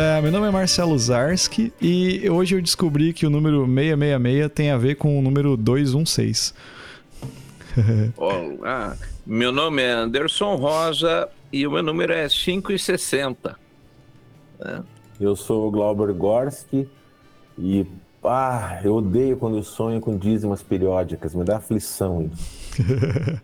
É, meu nome é Marcelo Zarski e hoje eu descobri que o número 666 tem a ver com o número 216. Olá, meu nome é Anderson Rosa e o meu número é 560. É. Eu sou o Glauber Gorski e ah, eu odeio quando eu sonho com dízimas periódicas, me dá aflição.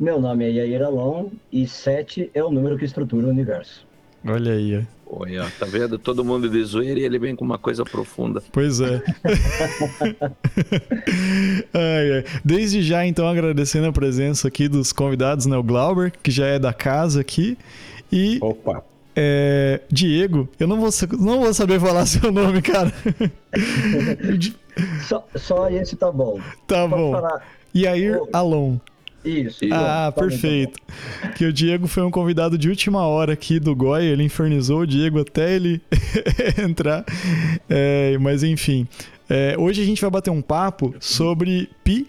Meu nome é Yair Alon e 7 é o número que estrutura o universo. Olha aí. Olha, tá vendo? Todo mundo de zoeira e ele vem com uma coisa profunda. Pois é. ai, ai. Desde já, então, agradecendo a presença aqui dos convidados, né? O Glauber, que já é da casa aqui. E. Opa! É, Diego, eu não vou, não vou saber falar seu nome, cara. só, só esse tá bom. Tá Pode bom. Falar. Yair oh. Alon. Isso. Ah, tá perfeito. Que o Diego foi um convidado de última hora aqui do Goi, ele infernizou o Diego até ele entrar. É, mas enfim, é, hoje a gente vai bater um papo sobre Pi,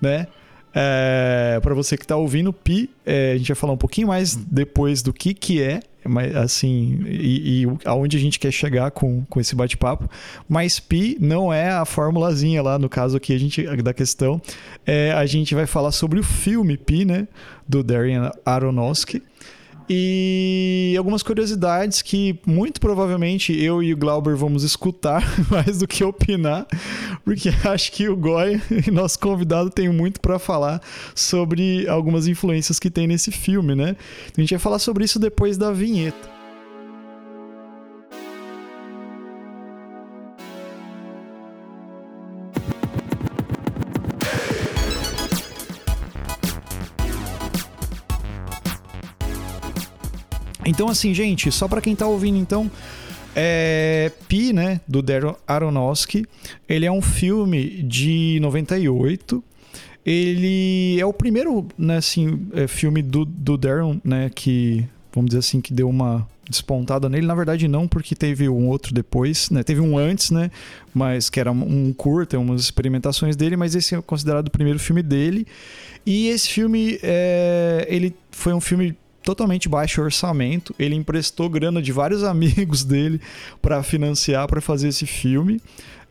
né? É, para você que está ouvindo, Pi, é, a gente vai falar um pouquinho mais depois do que, que é mas assim, e, e aonde a gente quer chegar com, com esse bate-papo. Mas pi não é a formulazinha lá, no caso aqui a gente, da questão. É, a gente vai falar sobre o filme Pi, né? Do Darren Aronofsky. E algumas curiosidades que muito provavelmente eu e o Glauber vamos escutar mais do que opinar, porque acho que o Goy, nosso convidado, tem muito para falar sobre algumas influências que tem nesse filme, né? A gente vai falar sobre isso depois da vinheta. Então, assim, gente, só para quem tá ouvindo, então, é Pi, né, do Darren Aronofsky. Ele é um filme de 98. Ele é o primeiro, né, assim, é, filme do, do Darren, né, que, vamos dizer assim, que deu uma despontada nele. Na verdade, não, porque teve um outro depois, né? Teve um antes, né? Mas que era um curta, umas experimentações dele, mas esse é considerado o primeiro filme dele. E esse filme, é, ele foi um filme totalmente baixo orçamento. Ele emprestou grana de vários amigos dele para financiar, para fazer esse filme.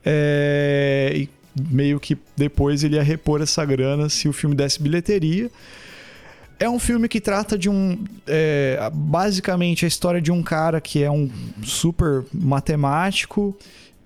É, e meio que depois ele ia repor essa grana se o filme desse bilheteria. É um filme que trata de um. É, basicamente a história de um cara que é um super matemático.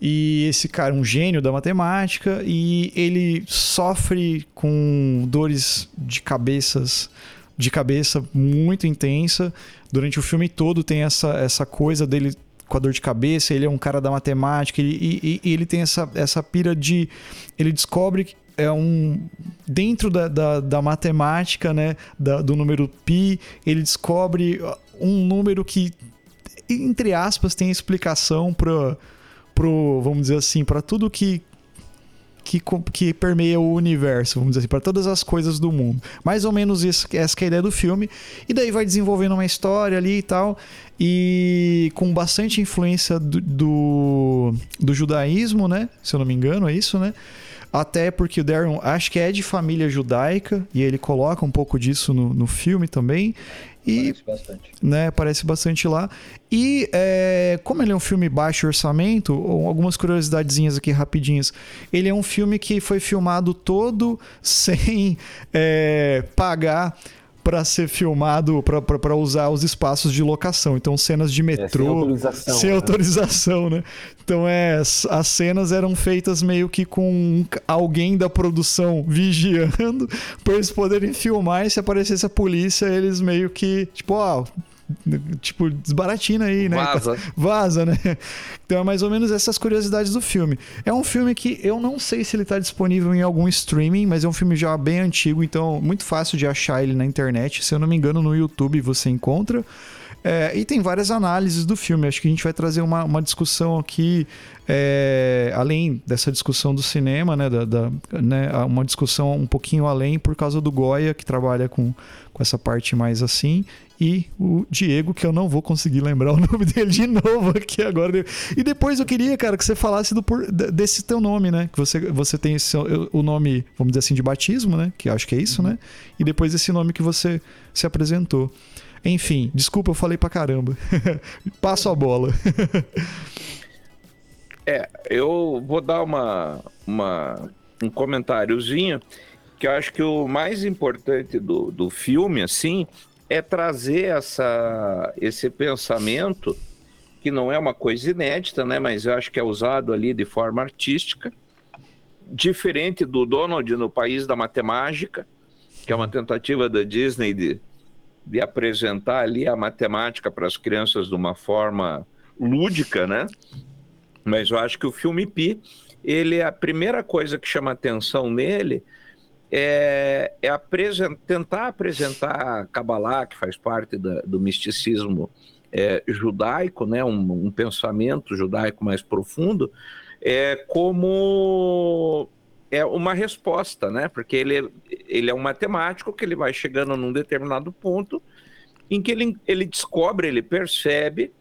E esse cara, um gênio da matemática, e ele sofre com dores de cabeças de cabeça muito intensa. Durante o filme todo tem essa, essa coisa dele com a dor de cabeça, ele é um cara da matemática, e, e, e ele tem essa, essa pira de. Ele descobre que é um. Dentro da, da, da matemática, né? Da, do número pi, ele descobre um número que, entre aspas, tem explicação para pro, vamos dizer assim, para tudo que, que, que permeia o universo, vamos dizer assim, para todas as coisas do mundo. Mais ou menos isso, essa é a ideia do filme. E daí vai desenvolvendo uma história ali e tal, e com bastante influência do, do, do judaísmo, né? Se eu não me engano, é isso, né? Até porque o Darren acho que é de família judaica, e ele coloca um pouco disso no, no filme também. E, parece bastante. Né, parece bastante lá. E é, como ele é um filme baixo orçamento, algumas curiosidadezinhas aqui rapidinhas. Ele é um filme que foi filmado todo sem é, pagar para ser filmado, para usar os espaços de locação. Então, cenas de metrô. É, sem autorização. Sem né? autorização, né? Então, é, as cenas eram feitas meio que com alguém da produção vigiando, para eles poderem filmar e se aparecesse a polícia, eles meio que, tipo, ó, tipo, desbaratina aí, né? Vaza. Vaza, né? Então é mais ou menos essas curiosidades do filme. É um filme que eu não sei se ele está disponível em algum streaming, mas é um filme já bem antigo, então muito fácil de achar ele na internet. Se eu não me engano, no YouTube você encontra. É, e tem várias análises do filme. Acho que a gente vai trazer uma, uma discussão aqui, é, além dessa discussão do cinema, né, da, da, né, uma discussão um pouquinho além por causa do Goya, que trabalha com, com essa parte mais assim, e o Diego, que eu não vou conseguir lembrar o nome dele de novo aqui agora. E depois eu queria, cara, que você falasse do, desse teu nome, né? Que você, você tem esse, o nome, vamos dizer assim, de batismo, né? Que acho que é isso, né? E depois esse nome que você se apresentou. Enfim, desculpa, eu falei pra caramba. Passo a bola. é, eu vou dar uma, uma, um comentáriozinho que eu acho que o mais importante do, do filme, assim, é trazer essa, esse pensamento que não é uma coisa inédita, né? Mas eu acho que é usado ali de forma artística, diferente do Donald no País da Matemática, que é uma tentativa da Disney de, de apresentar ali a matemática para as crianças de uma forma lúdica, né? Mas eu acho que o filme Pi, ele a primeira coisa que chama atenção nele é, é tentar apresentar a Kabbalah, que faz parte da, do misticismo é, judaico, né, um, um, pensamento judaico mais profundo, é, como é uma resposta, né? Porque ele, ele é um matemático que ele vai chegando num determinado ponto em que ele, ele descobre, ele percebe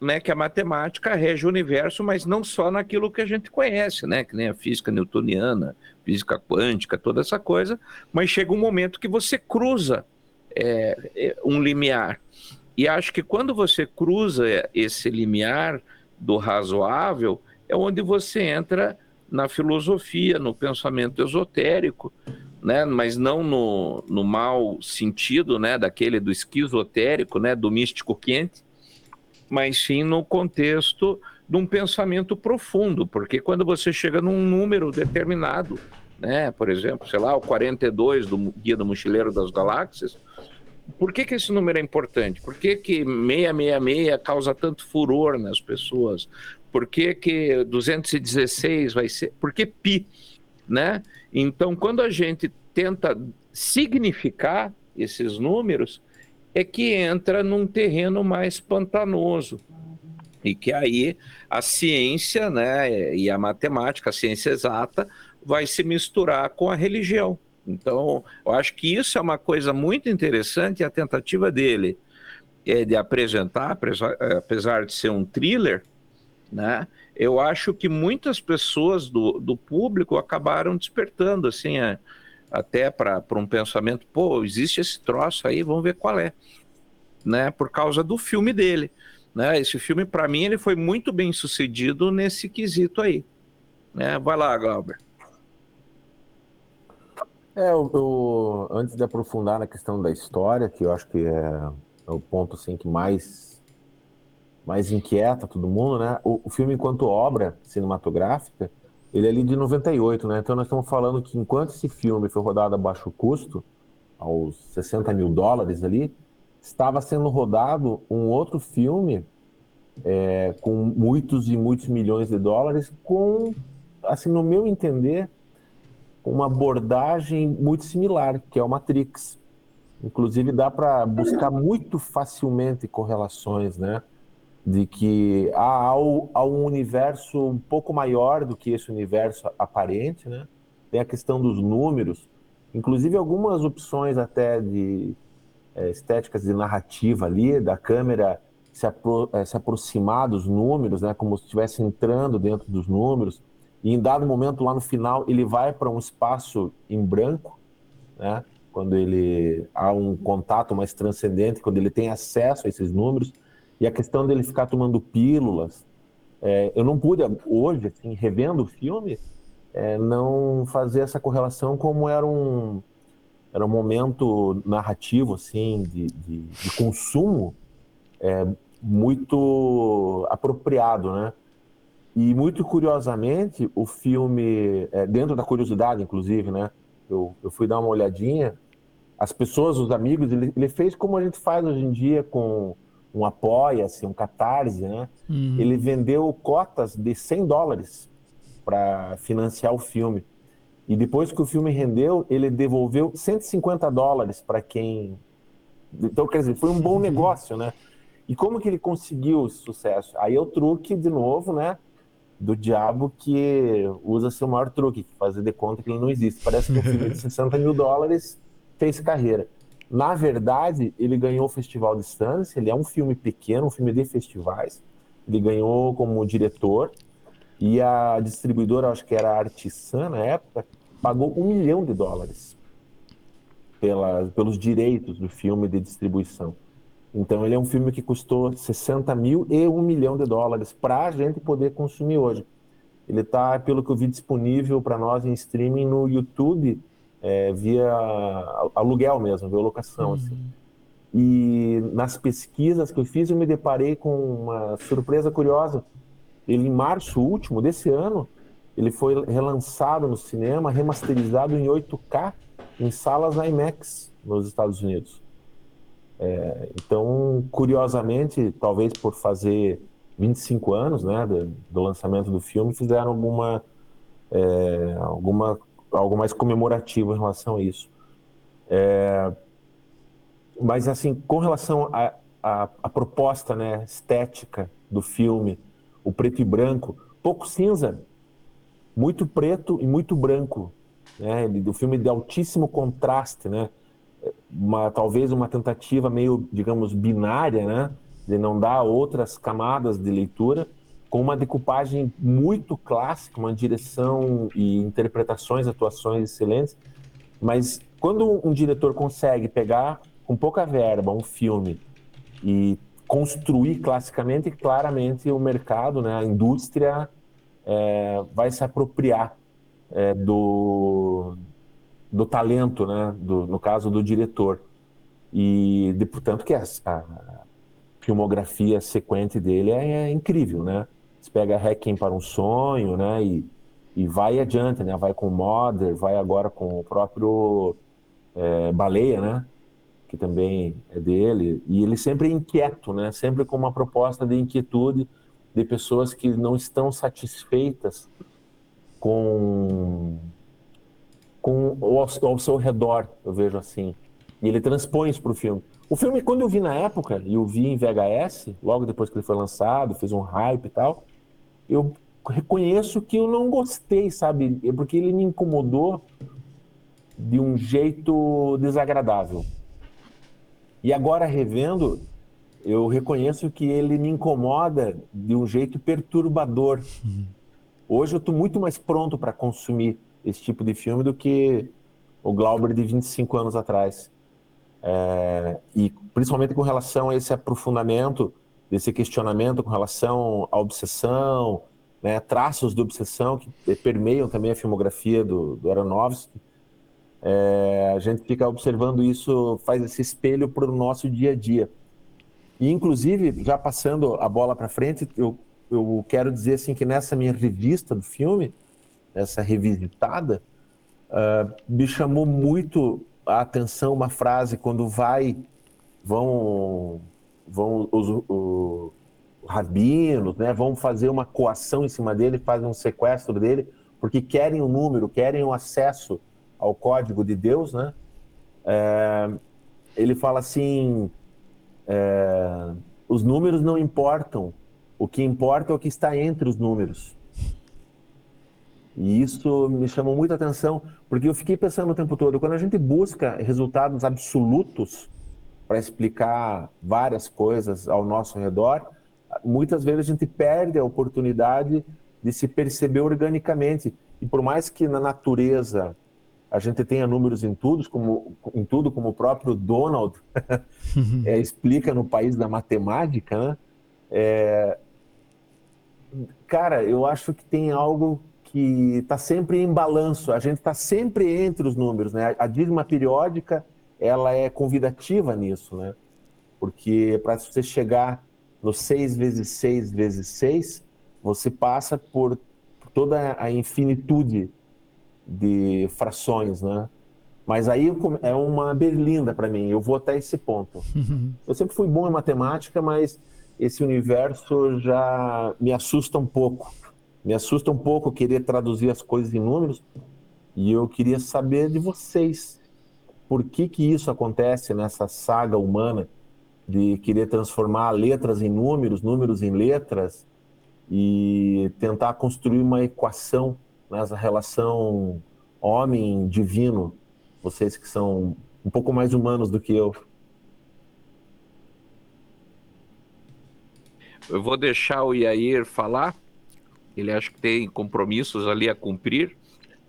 né, que a matemática rege o universo, mas não só naquilo que a gente conhece, né? Que nem a física newtoniana, física quântica, toda essa coisa, mas chega um momento que você cruza é, é um limiar. E acho que quando você cruza esse limiar do razoável, é onde você entra na filosofia, no pensamento esotérico, né? mas não no, no mau sentido né? daquele do esquizotérico, né? do místico quente, mas sim no contexto de um pensamento profundo, porque quando você chega num número determinado, né? por exemplo, sei lá, o 42 do Guia do Mochileiro das Galáxias, por que, que esse número é importante? Por que, que 666 causa tanto furor nas pessoas? Por que, que 216 vai ser? Por que pi? Né? Então, quando a gente tenta significar esses números, é que entra num terreno mais pantanoso. E que aí a ciência né, e a matemática, a ciência exata, vai se misturar com a religião. Então, eu acho que isso é uma coisa muito interessante, a tentativa dele é de apresentar, apesar de ser um thriller, né? Eu acho que muitas pessoas do, do público acabaram despertando, assim, a, até para um pensamento, pô, existe esse troço aí, vamos ver qual é, né? Por causa do filme dele, né? Esse filme, para mim, ele foi muito bem sucedido nesse quesito aí, né? Vai lá, Glauber. É, eu, eu, antes de aprofundar na questão da história, que eu acho que é, é o ponto assim, que mais, mais inquieta todo mundo, né? O, o, filme, enquanto obra cinematográfica, ele é ali de 98, né? Então nós estamos falando que enquanto esse filme foi rodado a baixo custo, aos 60 mil dólares ali, estava sendo rodado um outro filme é, com muitos e muitos milhões de dólares, com, assim, no meu entender, uma abordagem muito similar, que é o Matrix. Inclusive dá para buscar muito facilmente correlações, né? De que há, há um universo um pouco maior do que esse universo aparente, né? Tem a questão dos números, inclusive algumas opções até de é, estéticas de narrativa ali, da câmera se, apro é, se aproximar dos números, né? Como se estivesse entrando dentro dos números e em dado momento, lá no final, ele vai para um espaço em branco, né? quando ele há um contato mais transcendente, quando ele tem acesso a esses números. E a questão dele ficar tomando pílulas. É, eu não pude, hoje, assim, revendo o filme, é, não fazer essa correlação como era um, era um momento narrativo assim de, de, de consumo é, muito apropriado, né? E muito curiosamente, o filme, é, dentro da curiosidade, inclusive, né? Eu, eu fui dar uma olhadinha. As pessoas, os amigos, ele, ele fez como a gente faz hoje em dia com um apoia-se, um catarse, né? Uhum. Ele vendeu cotas de 100 dólares para financiar o filme. E depois que o filme rendeu, ele devolveu 150 dólares para quem. Então, quer dizer, foi um bom uhum. negócio, né? E como que ele conseguiu esse sucesso? Aí é o truque, de novo, né? do diabo que usa seu maior truque, fazer de conta que ele não existe. Parece que um filme de 60 mil dólares fez carreira. Na verdade, ele ganhou o Festival de Sundance, ele é um filme pequeno, um filme de festivais. Ele ganhou como diretor e a distribuidora, acho que era a Artisan na época, pagou um milhão de dólares pela, pelos direitos do filme de distribuição. Então ele é um filme que custou 60 mil e um milhão de dólares para a gente poder consumir hoje. Ele está, pelo que eu vi, disponível para nós em streaming no YouTube, é, via aluguel mesmo, via locação. Assim. Uhum. Assim. E nas pesquisas que eu fiz, eu me deparei com uma surpresa curiosa. Ele, em março último desse ano, ele foi relançado no cinema, remasterizado em 8K, em salas IMAX nos Estados Unidos. É, então, curiosamente, talvez por fazer 25 anos né, do, do lançamento do filme, fizeram alguma, é, alguma algo mais comemorativo em relação a isso. É, mas, assim, com relação à proposta né, estética do filme, o preto e branco, pouco cinza, muito preto e muito branco. Né? O filme de altíssimo contraste, né? Uma, talvez uma tentativa meio, digamos, binária, né? De não dar outras camadas de leitura, com uma decupagem muito clássica, uma direção e interpretações, atuações excelentes. Mas quando um diretor consegue pegar com pouca verba um filme e construir classicamente, claramente o mercado, né, a indústria é, vai se apropriar é, do, do talento, né, do, no caso do diretor. E, de, portanto, que a, a filmografia sequente dele é, é incrível, né? Você pega Hacking para um Sonho, né? E, e vai adiante, né? Vai com Mother, vai agora com o próprio é, Baleia, né? Que também é dele. E ele sempre é inquieto, né? Sempre com uma proposta de inquietude de pessoas que não estão satisfeitas com, com ao, ao seu redor, eu vejo assim. E ele transpõe isso para o filme. O filme, quando eu vi na época, e eu vi em VHS, logo depois que ele foi lançado, fez um hype e tal, eu reconheço que eu não gostei, sabe? É porque ele me incomodou de um jeito desagradável. E agora revendo, eu reconheço que ele me incomoda de um jeito perturbador. Uhum. Hoje eu estou muito mais pronto para consumir esse tipo de filme do que o Glauber de 25 anos atrás. É, e principalmente com relação a esse aprofundamento desse questionamento com relação à obsessão, né, traços de obsessão que permeiam também a filmografia do, do Aronofsky. É, a gente fica observando isso, faz esse espelho para o nosso dia a dia. E, inclusive, já passando a bola para frente, eu, eu quero dizer assim que nessa minha revista do filme, essa revisitada, uh, me chamou muito a atenção uma frase quando vai, vão vão os, os, rabinos, né, vão fazer uma coação em cima dele, fazem um sequestro dele, porque querem o um número, querem o um acesso ao código de Deus, né? É, ele fala assim: é, os números não importam, o que importa é o que está entre os números. E isso me chamou muita atenção, porque eu fiquei pensando o tempo todo, quando a gente busca resultados absolutos, para explicar várias coisas ao nosso redor, muitas vezes a gente perde a oportunidade de se perceber organicamente. E por mais que na natureza a gente tenha números em tudo, como, em tudo, como o próprio Donald é, explica no país da matemática, né? É, cara, eu acho que tem algo que está sempre em balanço. A gente está sempre entre os números, né? A dízima periódica ela é convidativa nisso, né? Porque para você chegar no 6 vezes 6 vezes 6, você passa por toda a infinitude de frações, né? Mas aí é uma berlinda para mim, eu vou até esse ponto. Eu sempre fui bom em matemática, mas esse universo já me assusta um pouco. Me assusta um pouco querer traduzir as coisas em números. E eu queria saber de vocês por que, que isso acontece nessa saga humana de querer transformar letras em números, números em letras e tentar construir uma equação nessa relação homem-divino, vocês que são um pouco mais humanos do que eu. Eu vou deixar o Iair falar. Ele acha que tem compromissos ali a cumprir.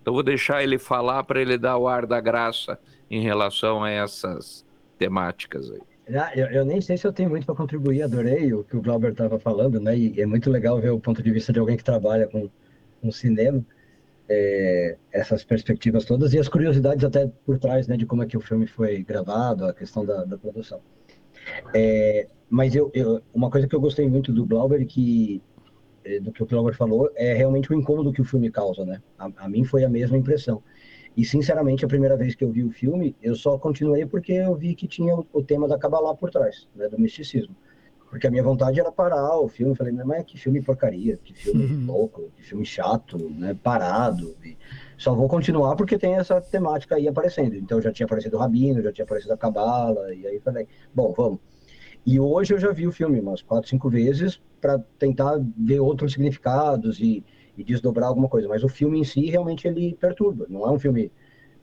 Então vou deixar ele falar para ele dar o ar da graça em relação a essas temáticas aí. Ah, eu, eu, nem sei se eu tenho muito para contribuir, adorei o que o Glauber estava falando, né? E é muito legal ver o ponto de vista de alguém que trabalha com, com cinema, é, essas perspectivas todas e as curiosidades até por trás, né, de como é que o filme foi gravado, a questão da, da produção. É, mas eu, eu, uma coisa que eu gostei muito do Glauber que é, do que o Glauber falou é realmente o incômodo que o filme causa, né? A, a mim foi a mesma impressão. E, sinceramente, a primeira vez que eu vi o filme, eu só continuei porque eu vi que tinha o, tema da Kabbalah por trás, né, do misticismo. Porque a minha vontade era parar o filme. Falei, mas que filme porcaria, que filme uhum. louco, que filme chato, né, parado. E só vou continuar porque tem essa temática aí aparecendo. Então já tinha aparecido o Rabino, já tinha aparecido a Cabala, e aí falei, bom, vamos. E hoje eu já vi o filme umas quatro, cinco vezes para tentar ver outros significados e e desdobrar alguma coisa. Mas o filme em si realmente ele perturba. Não é um filme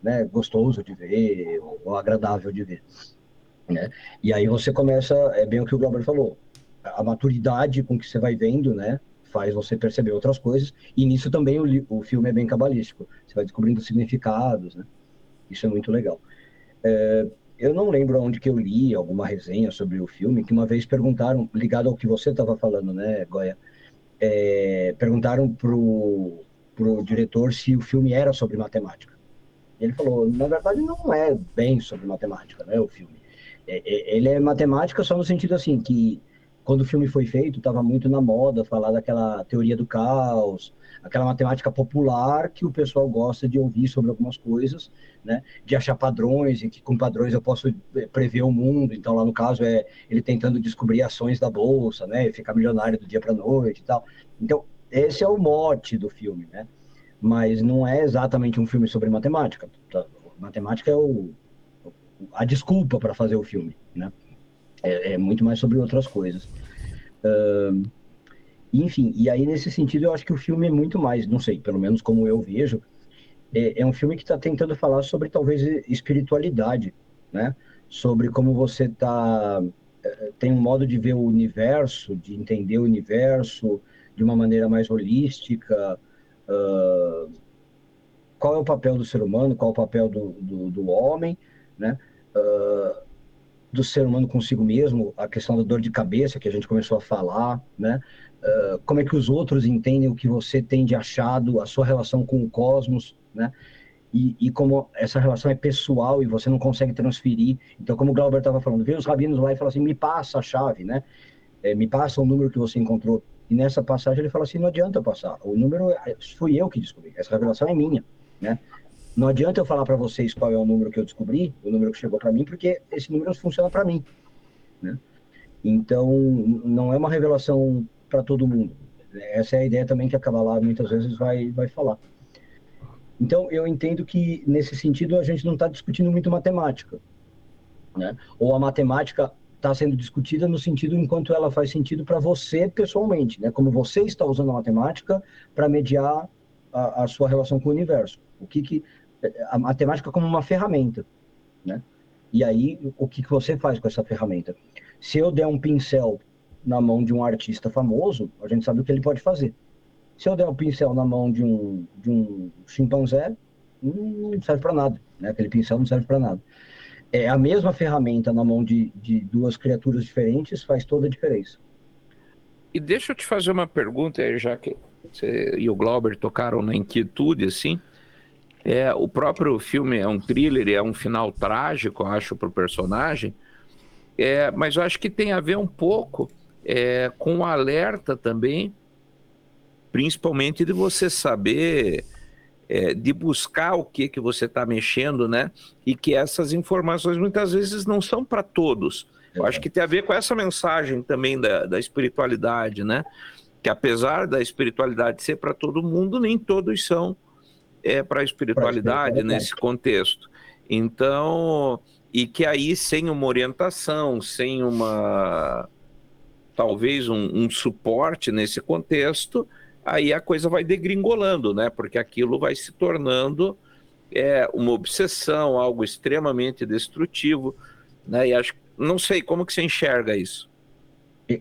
né, gostoso de ver ou agradável de ver. Né? E aí você começa, é bem o que o Glauber falou, a maturidade com que você vai vendo, né, faz você perceber outras coisas. E nisso também o, o filme é bem cabalístico. Você vai descobrindo significados, né? Isso é muito legal. É, eu não lembro onde que eu li alguma resenha sobre o filme que uma vez perguntaram, ligado ao que você estava falando, né, Goya? É, perguntaram pro, pro diretor se o filme era sobre matemática. Ele falou, na verdade não é bem sobre matemática, né, o filme. É, é, ele é matemática só no sentido assim que quando o filme foi feito estava muito na moda falar daquela teoria do caos, aquela matemática popular que o pessoal gosta de ouvir sobre algumas coisas, né? De achar padrões e que com padrões eu posso eh, prever o mundo. Então, lá no caso, é ele tentando descobrir ações da bolsa, né? Ficar milionário do dia para noite e tal. Então, esse é o mote do filme, né? Mas não é exatamente um filme sobre matemática. Tá? Matemática é o, a desculpa para fazer o filme, né? É, é, muito mais sobre outras coisas. Uh, enfim, e aí nesse sentido eu acho que o filme é muito mais, não sei, pelo menos como eu vejo, é, é um filme que está tentando falar sobre talvez espiritualidade, né? Sobre como você tá é, tem um modo de ver o universo, de entender o universo de uma maneira mais holística. Uh, qual é o papel do ser humano? Qual é o papel do, do, do homem, né? Uh, do ser humano consigo mesmo, a questão da dor de cabeça que a gente começou a falar, né? Uh, como é que os outros entendem o que você tem de achado, a sua relação com o cosmos, né? E, e como essa relação é pessoal e você não consegue transferir. Então, como o Glauber estava falando, vem os rabinos lá e fala assim, me passa a chave, né? É, me passa o número que você encontrou. E nessa passagem ele fala assim, não adianta passar. O número é, fui eu que descobri. Essa revelação é minha, né? Não adianta eu falar para vocês qual é o número que eu descobri, o número que chegou para mim, porque esse número funciona para mim. Né? Então, não é uma revelação para todo mundo. Essa é a ideia também que a Kabbalah muitas vezes vai, vai falar. Então, eu entendo que, nesse sentido, a gente não está discutindo muito matemática. Né? Ou a matemática está sendo discutida no sentido enquanto ela faz sentido para você pessoalmente, né? como você está usando a matemática para mediar a, a, sua relação com o universo. O que, que a matemática como uma ferramenta, né? E aí, o que, que você faz com essa ferramenta? Se eu der um pincel na mão de um artista famoso, a gente sabe o que ele pode fazer. Se eu der um pincel na mão de um, de um chimpanzé, não serve para nada, né? Aquele pincel não serve para nada. É a mesma ferramenta na mão de, de duas criaturas diferentes faz toda a diferença. E deixa eu te fazer uma pergunta, já que você e o Glauber tocaram na inquietude, assim. É, o próprio filme é um thriller, é um final trágico, eu acho, para o personagem. É, mas eu acho que tem a ver um pouco é, com alerta também, principalmente de você saber, é, de buscar o que que você está mexendo, né? E que essas informações muitas vezes não são para todos. Eu acho que tem a ver com essa mensagem também da, da espiritualidade, né? Que apesar da espiritualidade ser para todo mundo, nem todos são é, para a espiritualidade nesse contexto. Então, e que aí sem uma orientação, sem uma talvez um, um, suporte nesse contexto, aí a coisa vai degringolando, né? Porque aquilo vai se tornando é, uma obsessão, algo extremamente destrutivo, né? E acho, não sei como que você enxerga isso.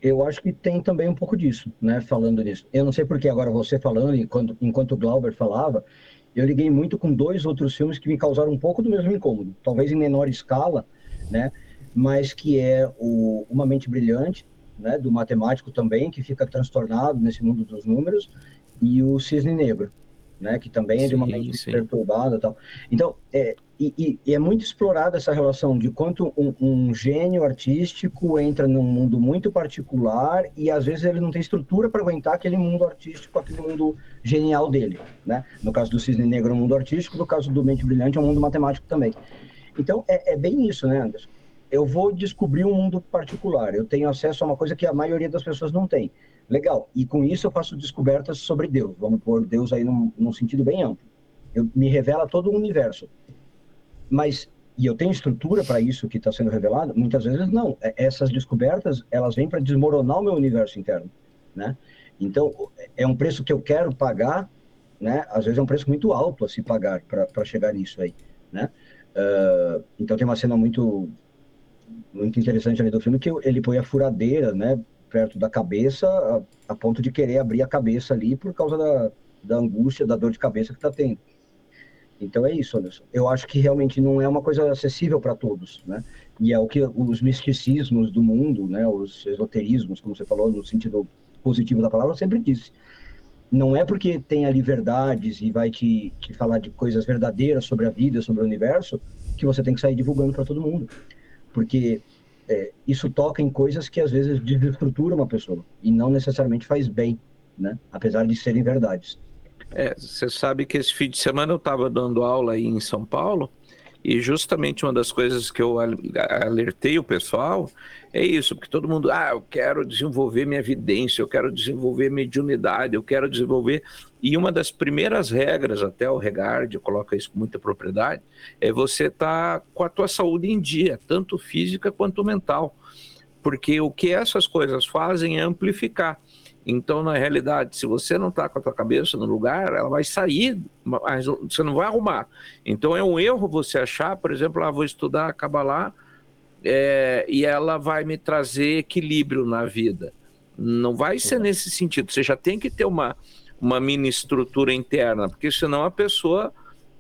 Eu acho que tem também um pouco disso, né? Falando nisso. Eu não sei porque agora você falando, enquanto, enquanto o Glauber falava, eu liguei muito com dois outros filmes que me causaram um pouco do mesmo incômodo, talvez em menor escala, né? mas que é o, uma mente brilhante, né, do matemático também, que fica transtornado nesse mundo dos números, e o cisne negro, né, que também é de uma mente sim. perturbada tal. Então, é, e, e, é muito explorada essa relação de quanto um, um, gênio artístico entra num mundo muito particular e às vezes ele não tem estrutura para aguentar aquele mundo artístico, aquele mundo genial dele, né? No caso do Cisne Negro é um mundo artístico, no caso do Mente Brilhante é um mundo matemático também. Então é, é bem isso, né, Anderson? Eu vou descobrir um mundo particular, eu tenho acesso a uma coisa que a maioria das pessoas não tem. Legal, e com isso eu faço descobertas sobre Deus, vamos pôr Deus aí num, num sentido bem amplo. Eu, me revela todo o universo mas e eu tenho estrutura para isso que está sendo revelado? Muitas vezes não. É, essas descobertas elas vêm para desmoronar o meu universo interno, né? Então é um preço que eu quero pagar, né? Às vezes é um preço muito alto a se pagar para chegar nisso aí, né? Uh, então tem uma cena muito muito interessante ali do filme que ele põe a furadeira, né? Perto da cabeça, a, a ponto de querer abrir a cabeça ali por causa da, da angústia, da dor de cabeça que está tendo. Então é isso, Anderson. Eu acho que realmente não é uma coisa acessível para todos, né? E é o que os misticismos do mundo, né, os esoterismos, como você falou, no sentido positivo da palavra, sempre disse. Não é porque tem ali verdades e vai te, te falar de coisas verdadeiras sobre a vida, sobre o universo, que você tem que sair divulgando para todo mundo. Porque é, isso toca em coisas que às vezes desestrutura uma pessoa e não necessariamente faz bem, né? Apesar de serem verdades. É, você sabe que esse fim de semana eu estava dando aula aí em São Paulo e justamente uma das coisas que eu alertei o pessoal é isso, porque todo mundo, ah, eu quero desenvolver minha evidência, eu quero desenvolver mediunidade, eu quero desenvolver. E uma das primeiras regras, até o Regard coloca isso com muita propriedade, é você estar tá com a tua saúde em dia, tanto física quanto mental. Porque o que essas coisas fazem é amplificar. Então, na realidade, se você não está com a tua cabeça no lugar, ela vai sair, mas você não vai arrumar. Então, é um erro você achar, por exemplo, ah, vou estudar Kabbalah é, e ela vai me trazer equilíbrio na vida. Não vai ser nesse sentido. Você já tem que ter uma, uma mini estrutura interna, porque senão a pessoa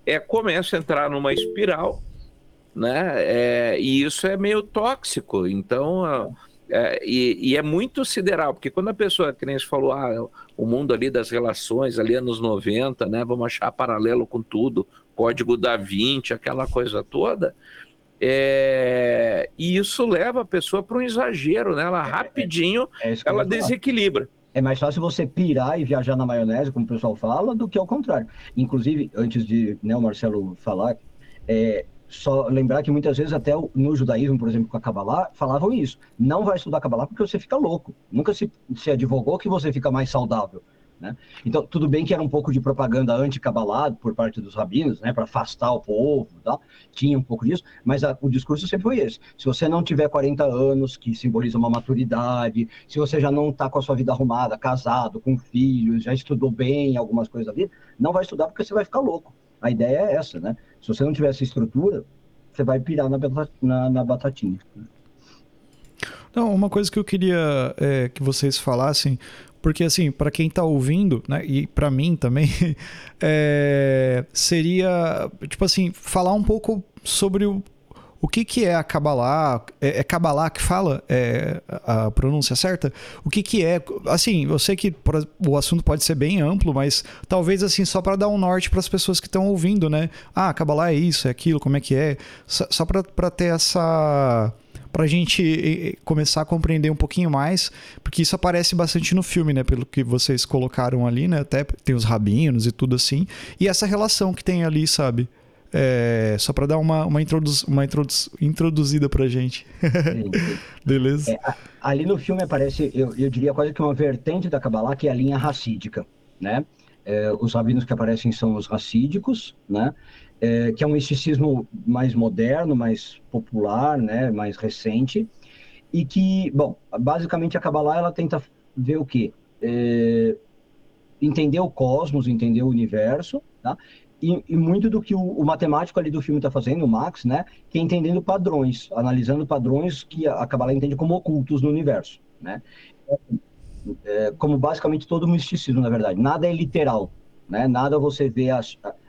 é, começa a entrar numa espiral, né? É, e isso é meio tóxico. Então... É, e, e, é muito sideral, porque quando a pessoa, que nem você falou, ah, o mundo ali das relações, ali anos 90, né, vamos achar paralelo com tudo, código da 20, aquela coisa toda, é, e isso leva a pessoa para um exagero, né? Ela é, é, rapidinho, é, é ela desequilibra. É mais fácil você pirar e viajar na maionese, como o pessoal fala, do que ao contrário. Inclusive, antes de né, o Marcelo falar, é, só lembrar que muitas vezes até no judaísmo, por exemplo, com a Kabbalah, falavam isso. Não vai estudar Kabbalah porque você fica louco. Nunca se, se advogou que você fica mais saudável. Né? Então, tudo bem que era um pouco de propaganda anti-Kabbalah por parte dos rabinos, né, para afastar o povo, tá? tinha um pouco disso, mas a, o discurso sempre foi esse. Se você não tiver 40 anos, que simboliza uma maturidade, se você já não está com a sua vida arrumada, casado, com filhos, já estudou bem algumas coisas vida, não vai estudar porque você vai ficar louco. A ideia é essa, né? Se você não tiver essa estrutura, você vai pirar na, na, na batatinha. Não, uma coisa que eu queria é, que vocês falassem, porque assim, para quem está ouvindo, né, e para mim também, é, seria, tipo assim, falar um pouco sobre o, o que, que é a Kabbalah? É, é Kabbalah que fala é, a pronúncia certa? O que, que é? Assim, eu sei que o assunto pode ser bem amplo, mas talvez assim, só para dar um norte para as pessoas que estão ouvindo, né? Ah, Kabbalah é isso, é aquilo, como é que é? Só, só para ter essa para a gente começar a compreender um pouquinho mais, porque isso aparece bastante no filme, né? Pelo que vocês colocaram ali, né? Até tem os rabinos e tudo assim. E essa relação que tem ali, sabe? É, só para dar uma, uma, introduz, uma introduz, introduzida pra gente. Beleza? É, ali no filme aparece, eu, eu diria quase que uma vertente da Kabbalah, que é a linha racídica, né? É, os rabinos que aparecem são os racídicos, né? É, que é um misticismo mais moderno, mais popular, né? Mais recente. E que, bom, basicamente a Kabbalah, ela tenta ver o quê? É, entender o cosmos, entender o universo, tá? E, e, muito do que o, o, matemático ali do filme está fazendo, o Max, né, que é entendendo padrões, analisando padrões que a, Kabbalah entende como ocultos no universo, né? É, como basicamente todo misticismo, na verdade. Nada é literal, né? Nada você vê a,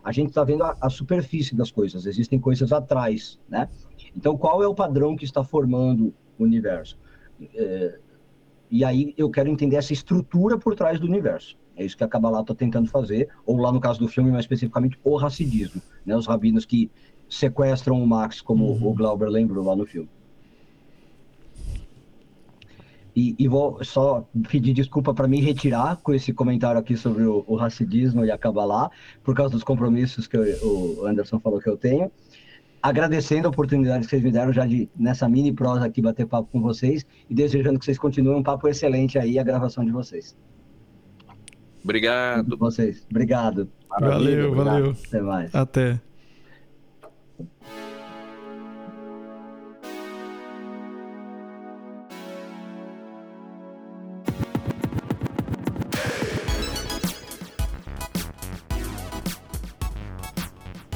a gente está vendo a, a, superfície das coisas. Existem coisas atrás, né? Então, qual é o padrão que está formando o universo? É, e aí eu quero entender essa estrutura por trás do universo. É isso que a Kabbalah está tentando fazer, ou lá no caso do filme, mais especificamente, o racidismo. Né? Os rabinos que sequestram o Max, como uhum. o Glauber lembrou lá no filme. E, e, vou só pedir desculpa para me retirar com esse comentário aqui sobre o, o racidismo e a Kabbalah, por causa dos compromissos que eu, o Anderson falou que eu tenho. Agradecendo a oportunidade que vocês me deram já de, nessa mini prosa aqui, bater papo com vocês e desejando que vocês continuem um papo excelente aí, a gravação de vocês. Obrigado. Vocês. Obrigado. Valeu, Obrigado. valeu. Até mais. Até.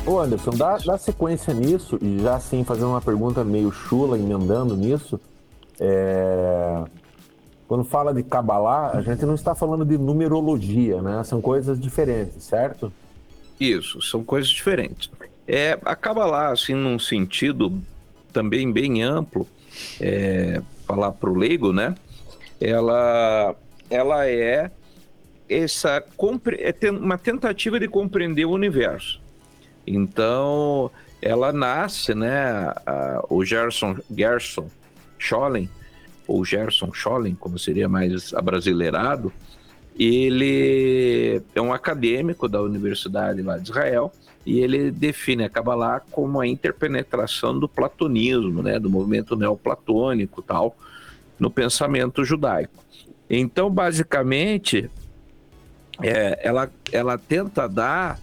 Ô Anderson, dá, dá sequência nisso e já assim fazendo uma pergunta meio chula, emendando nisso. É... Quando fala de Kabbalah, a gente não está falando de numerologia, né? São coisas diferentes, certo? Isso, são coisas diferentes. É, a Kabbalah, assim, num sentido também bem amplo, é, falar para o leigo, né? Ela, ela é essa é uma tentativa de compreender o universo. Então, ela nasce, né? A, o Gerson, Gerson Scholem, ou Gerson Scholem, como seria mais abrasileirado, ele é um acadêmico da Universidade lá de Israel e ele define a Kabbalah como a interpenetração do platonismo, né, do movimento neoplatônico tal, no pensamento judaico. Então, basicamente, é, ela, ela tenta dar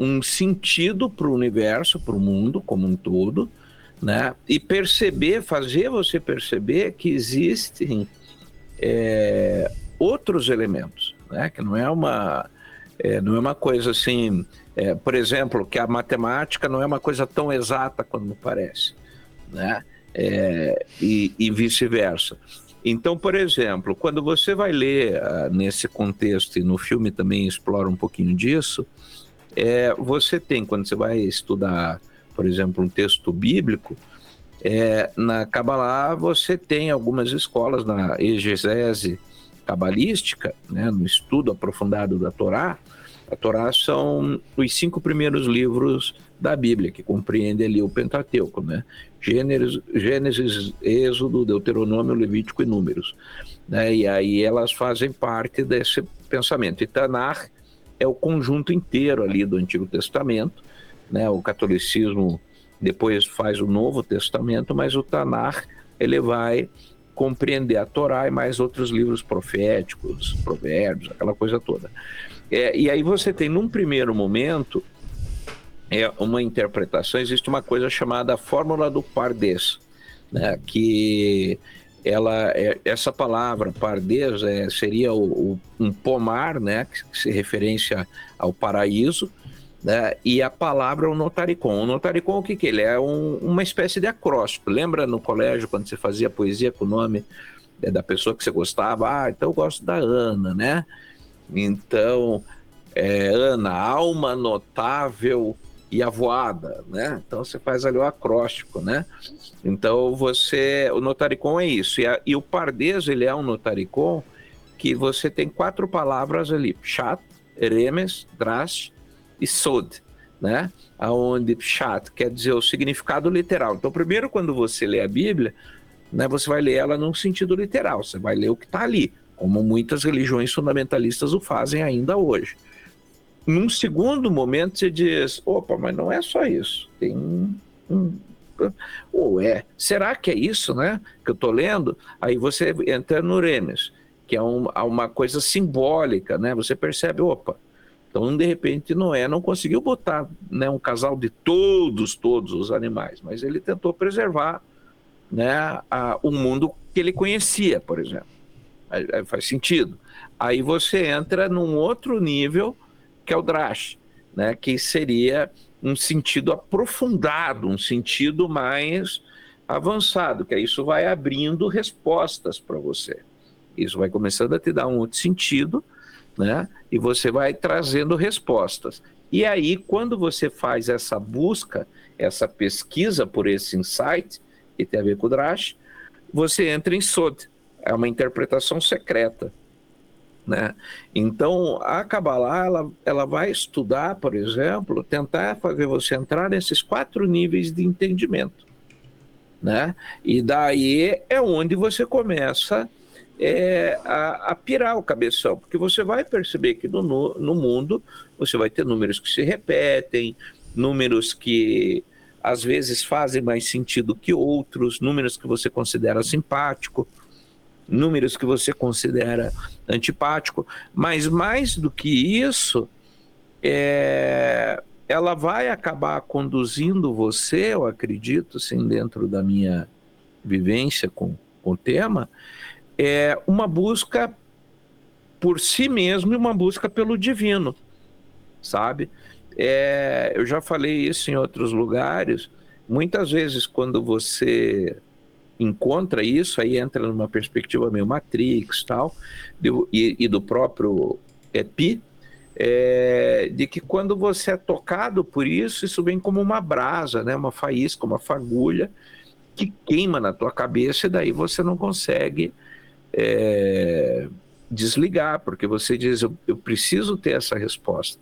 um sentido para o universo, para o mundo como um todo, né? E perceber, fazer você perceber que existem é, outros elementos, né? Que não é uma é, não é uma coisa assim, é, por exemplo, que a matemática não é uma coisa tão exata quanto parece, né? É, e, e vice-versa. Então, por exemplo, quando você vai ler uh, nesse contexto, e no filme também explora um pouquinho disso, é, você tem, quando você vai estudar, por exemplo, um texto bíblico, é, na Kabbalah você tem algumas escolas na exegese cabalística, né, no estudo aprofundado da Torá. A Torá são os cinco primeiros livros da Bíblia, que compreende ali o Pentateuco, né? Gênesis, Gênesis Êxodo, Deuteronômio, Levítico e Números. Né? E aí elas fazem parte desse pensamento. E Tanar é o conjunto inteiro ali do Antigo Testamento, né? O catolicismo depois faz o Novo Testamento, mas o Tanar ele vai compreender a Torá e mais outros livros proféticos, provérbios, aquela coisa toda. É, e aí você tem, num primeiro momento, é uma interpretação, existe uma coisa chamada fórmula do Pardes, né, que ela é, essa palavra pardes é, seria o, o, um pomar, né, que se referência ao paraíso, né, e a palavra é o notaricon. O notaricon, o que, que ele é? Um, uma espécie de acróstico. Lembra no colégio quando você fazia poesia com o nome é, da pessoa que você gostava? Ah, então eu gosto da Ana, né? Então, é, Ana, alma notável e avoada, né? Então você faz ali o acróstico, né? Então você, o notaricon é isso. E, a, e o pardês, ele é um notaricon que você tem quatro palavras ali: chat, remes, drash e sod, né? Aonde chat quer dizer o significado literal. Então, primeiro, quando você lê a Bíblia, né, você vai ler ela num sentido literal. Você vai ler o que está ali, como muitas religiões fundamentalistas o fazem ainda hoje. Num segundo momento, você diz: opa, mas não é só isso. Tem um. ou é, será que é isso, né? Que eu estou lendo? Aí você entra no Remes, que é um, uma coisa simbólica, né? Você percebe, opa, então, de repente, Noé não conseguiu botar né, um casal de todos, todos os animais, mas ele tentou preservar né, a, o mundo que ele conhecia, por exemplo. Aí, aí faz sentido. Aí você entra num outro nível que é o Drash, né? que seria um sentido aprofundado, um sentido mais avançado, que isso vai abrindo respostas para você. Isso vai começando a te dar um outro sentido, né? E você vai trazendo respostas. E aí, quando você faz essa busca, essa pesquisa por esse insight, que tem a ver com o Drash, você entra em Sod. É uma interpretação secreta. Né? Então, a Kabbalah ela, ela vai estudar, por exemplo, tentar fazer você entrar nesses quatro níveis de entendimento. Né? E daí é onde você começa é, a, a, pirar o cabeção, porque você vai perceber que no, no mundo você vai ter números que se repetem, números que às vezes fazem mais sentido que outros, números que você considera simpático, números que você considera antipático, mas mais do que isso, é, ela vai acabar conduzindo você, eu acredito, assim, dentro da minha vivência com, com o tema, é uma busca por si mesmo e uma busca pelo divino, sabe? É, eu já falei isso em outros lugares. Muitas vezes, quando você encontra isso, aí entra numa perspectiva meio Matrix tal, e, e, do próprio EPI, é, de que quando você é tocado por isso, isso vem como uma brasa, né, uma faísca, uma fagulha, que queima na tua cabeça e daí você não consegue é, desligar, porque você diz, eu, eu preciso ter essa resposta.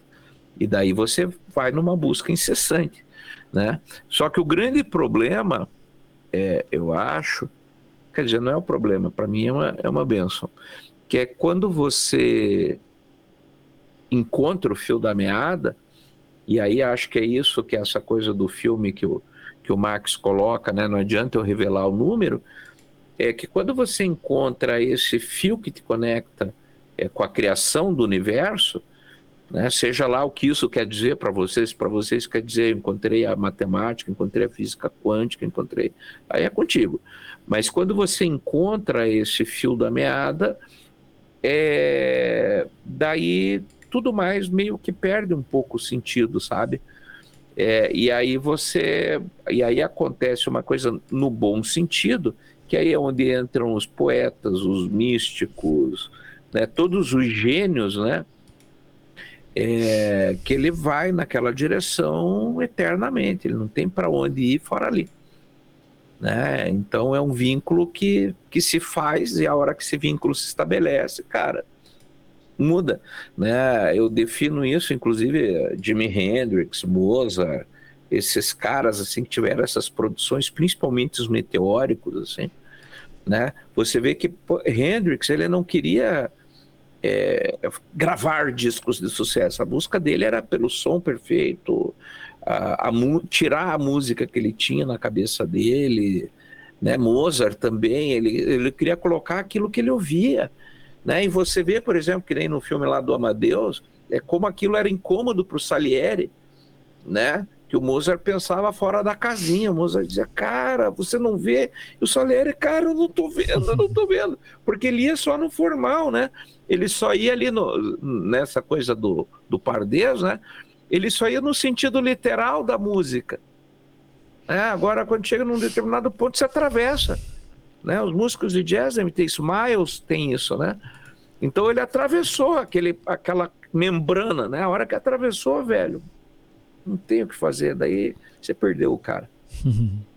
E daí você vai numa busca incessante, né? Só que o grande problema, é, eu acho, quer dizer, não é o um problema, para mim é uma, é uma benção, que é quando você encontra o fio da meada, e aí acho que é isso que é essa coisa do filme que o, que o Max coloca, né? Não adianta eu revelar o número, é que quando você encontra esse fio que te conecta é, com a criação do universo, né? Seja lá o que isso quer dizer para vocês, para vocês quer dizer, encontrei a matemática, encontrei a física quântica, encontrei. Aí é contigo. Mas quando você encontra esse fio da meada, é... daí tudo mais meio que perde um pouco o sentido, sabe? É, e aí você. E aí acontece uma coisa no bom sentido, que aí é onde entram os poetas, os místicos, né, todos os gênios, né? é, que ele vai naquela direção eternamente, ele não tem para onde ir fora ali. Né? Então é um vínculo que, que se faz e a hora que esse vínculo se estabelece, cara, muda. Né? Eu defino isso, inclusive, Jimi Hendrix, Mozart, esses caras assim que tiveram essas produções, principalmente os meteóricos, assim, né? Você vê que Hendrix ele não queria é, gravar discos de sucesso. A busca dele era pelo som perfeito, a, a, tirar a música que ele tinha na cabeça dele. Né? Mozart também, ele, ele queria colocar aquilo que ele ouvia. Né? E você vê, por exemplo, que nem no filme lá do Amadeus, é como aquilo era incômodo para o Salieri, né? Que o Mozart pensava fora da casinha. O Mozart dizia, cara, você não vê? E o Salieri, cara, eu não tô vendo, eu não tô vendo. Porque ele ia só no formal, né? Ele só ia ali no, nessa coisa do, do pardês, né? Ele só ia no sentido literal da música. É, agora, quando chega num determinado ponto, você atravessa. Né? Os músicos de jazz, MT Smiles, tem isso, né? Então ele atravessou aquele, aquela membrana, né? A hora que atravessou, velho, não tem o que fazer, daí você perdeu o cara.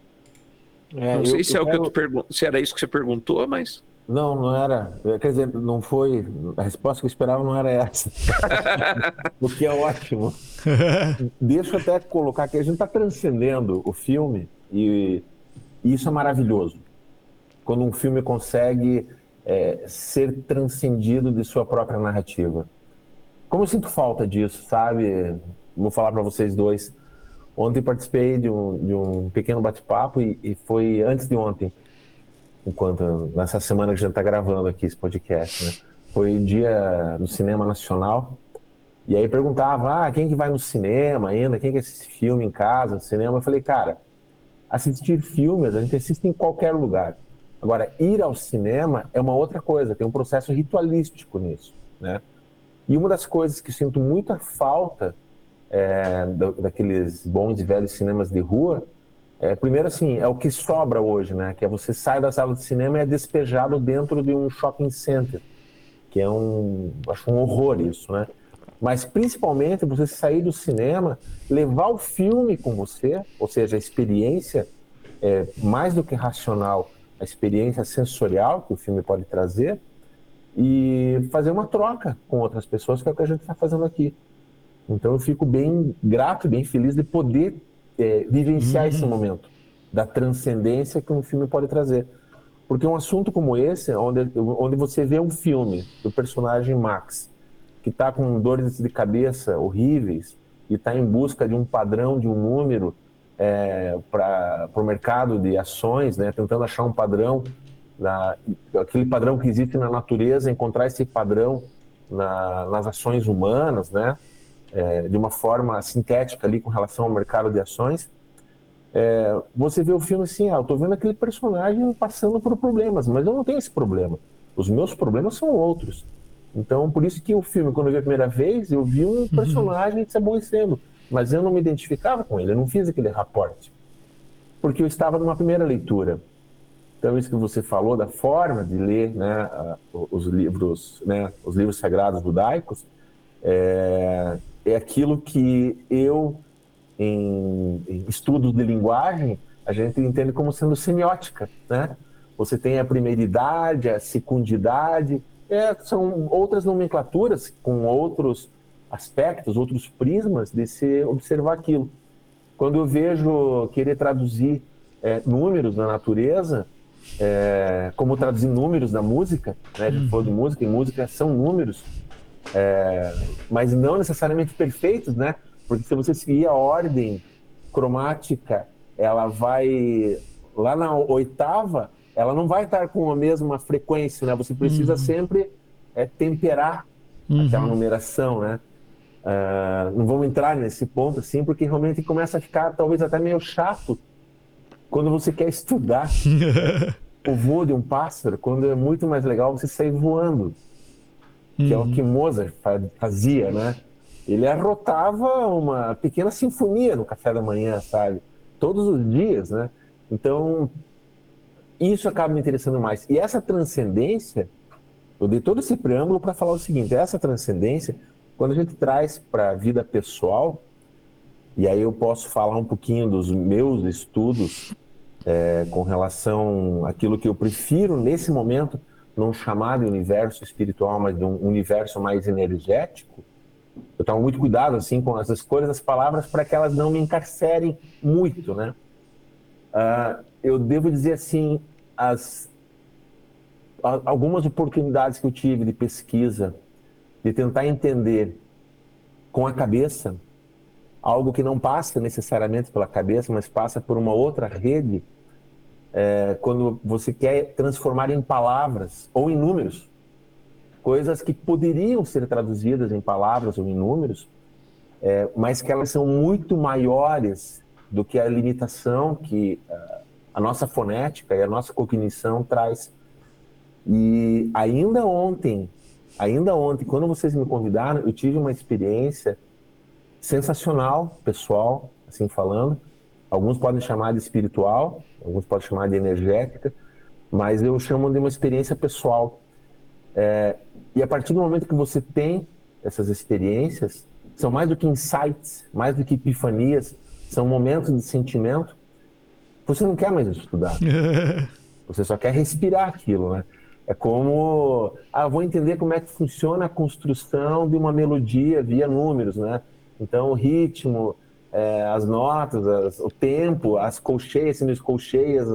É, não sei eu, se, é eu quero... pergun... se era isso que você perguntou, mas. Não, não era. Quer dizer, não foi. A resposta que eu esperava não era essa. o que é ótimo. Deixa eu até colocar que a gente está transcendendo o filme e, e, isso é maravilhoso. Quando um filme consegue é, ser transcendido de sua própria narrativa. Como eu sinto falta disso, sabe? Vou falar para vocês dois. Ontem participei de um, de um pequeno bate-papo e, e, foi antes de ontem, enquanto nessa semana que a gente está gravando aqui esse podcast, né? Foi dia do cinema nacional e aí perguntava, ah, quem que vai no cinema ainda? Quem que assiste filme em casa, no cinema? Eu falei, cara, assistir filmes a gente assiste em qualquer lugar. Agora, ir ao cinema é uma outra coisa, tem um processo ritualístico nisso, né? E uma das coisas que sinto muita falta é, daqueles bons e velhos cinemas de rua, é, primeiro assim, é o que sobra hoje, né? Que é você sai da sala de cinema e é despejado dentro de um shopping center, que é um, acho um horror isso, né? mas principalmente você sair do cinema, levar o filme com você, ou seja, a experiência é, mais do que racional, a experiência sensorial que o filme pode trazer e fazer uma troca com outras pessoas, que é o que a gente está fazendo aqui. Então eu fico bem grato, bem feliz de poder é, vivenciar uhum. esse momento da transcendência que um filme pode trazer. Porque um assunto como esse, onde, onde você vê um filme do personagem Max, que está com dores de cabeça horríveis e está em busca de um padrão, de um número é, para o mercado de ações, né, tentando achar um padrão, na, aquele padrão que existe na natureza, encontrar esse padrão na, nas ações humanas, né, é, de uma forma sintética ali com relação ao mercado de ações. É, você vê o filme assim, ah, eu tô vendo aquele personagem passando por problemas, mas eu não tenho esse problema. Os meus problemas são outros. Então, por isso que o filme, quando eu vi a primeira vez, eu vi um uhum. personagem se aborrecendo, mas eu não me identificava com ele, eu não fiz aquele raporte, porque eu estava numa primeira leitura. Então, isso que você falou da forma de ler né, os livros, né, os livros sagrados judaicos, é, é aquilo que eu em, em estudos de linguagem, a gente entende como sendo semiótica, né? Você tem a primeiridade, a secundidade, é, são outras nomenclaturas com outros aspectos, outros prismas de se observar aquilo. Quando eu vejo querer traduzir é, números na natureza, é, como traduzir números na música, né? a gente falou de uhum. música, e música são números, é, mas não necessariamente perfeitos, né? Porque se você seguir a ordem cromática, ela vai lá na oitava, ela não vai estar com a mesma frequência, né? Você precisa uhum. sempre é, temperar uhum. aquela numeração, né? Uh, não vamos entrar nesse ponto assim, porque realmente começa a ficar talvez até meio chato quando você quer estudar o voo de um pássaro, quando é muito mais legal você sair voando, que uhum. é o que uhum. Mozart fazia, né? ele arrotava uma pequena sinfonia no café da manhã, sabe? Todos os dias, né? Então, isso acaba me interessando mais. E essa transcendência, eu dei todo esse preâmbulo para falar o seguinte: essa transcendência, quando a gente traz para a vida pessoal, e aí eu posso falar um pouquinho dos meus estudos é, com relação àquilo que eu prefiro nesse momento, não chamar de universo espiritual, mas de um universo mais energético eu tomo muito cuidado assim com as escolhas das palavras para que elas não me encarcerem muito, né? Uh, eu devo dizer assim, as algumas oportunidades que eu tive de pesquisa, de tentar entender com a cabeça algo que não passa necessariamente pela cabeça, mas passa por uma outra rede. É, quando você quer transformar em palavras ou em números coisas que poderiam ser traduzidas em palavras ou em números, é, mas que elas são muito maiores do que a limitação que uh, a nossa fonética e a nossa cognição traz. E ainda ontem, ainda ontem, quando vocês me convidaram, eu tive uma experiência sensacional, pessoal, assim falando. Alguns podem chamar de espiritual, alguns podem chamar de energética, mas eu chamo de uma experiência pessoal. É, e a partir do momento que você tem essas experiências, são mais do que insights, mais do que epifanias, são momentos de sentimento. Você não quer mais estudar. Você só quer respirar aquilo, né? É como, ah, vou entender como é que funciona a construção de uma melodia via números, né? Então, o ritmo, é, as notas, as, o tempo, as colcheias, semicolcheias,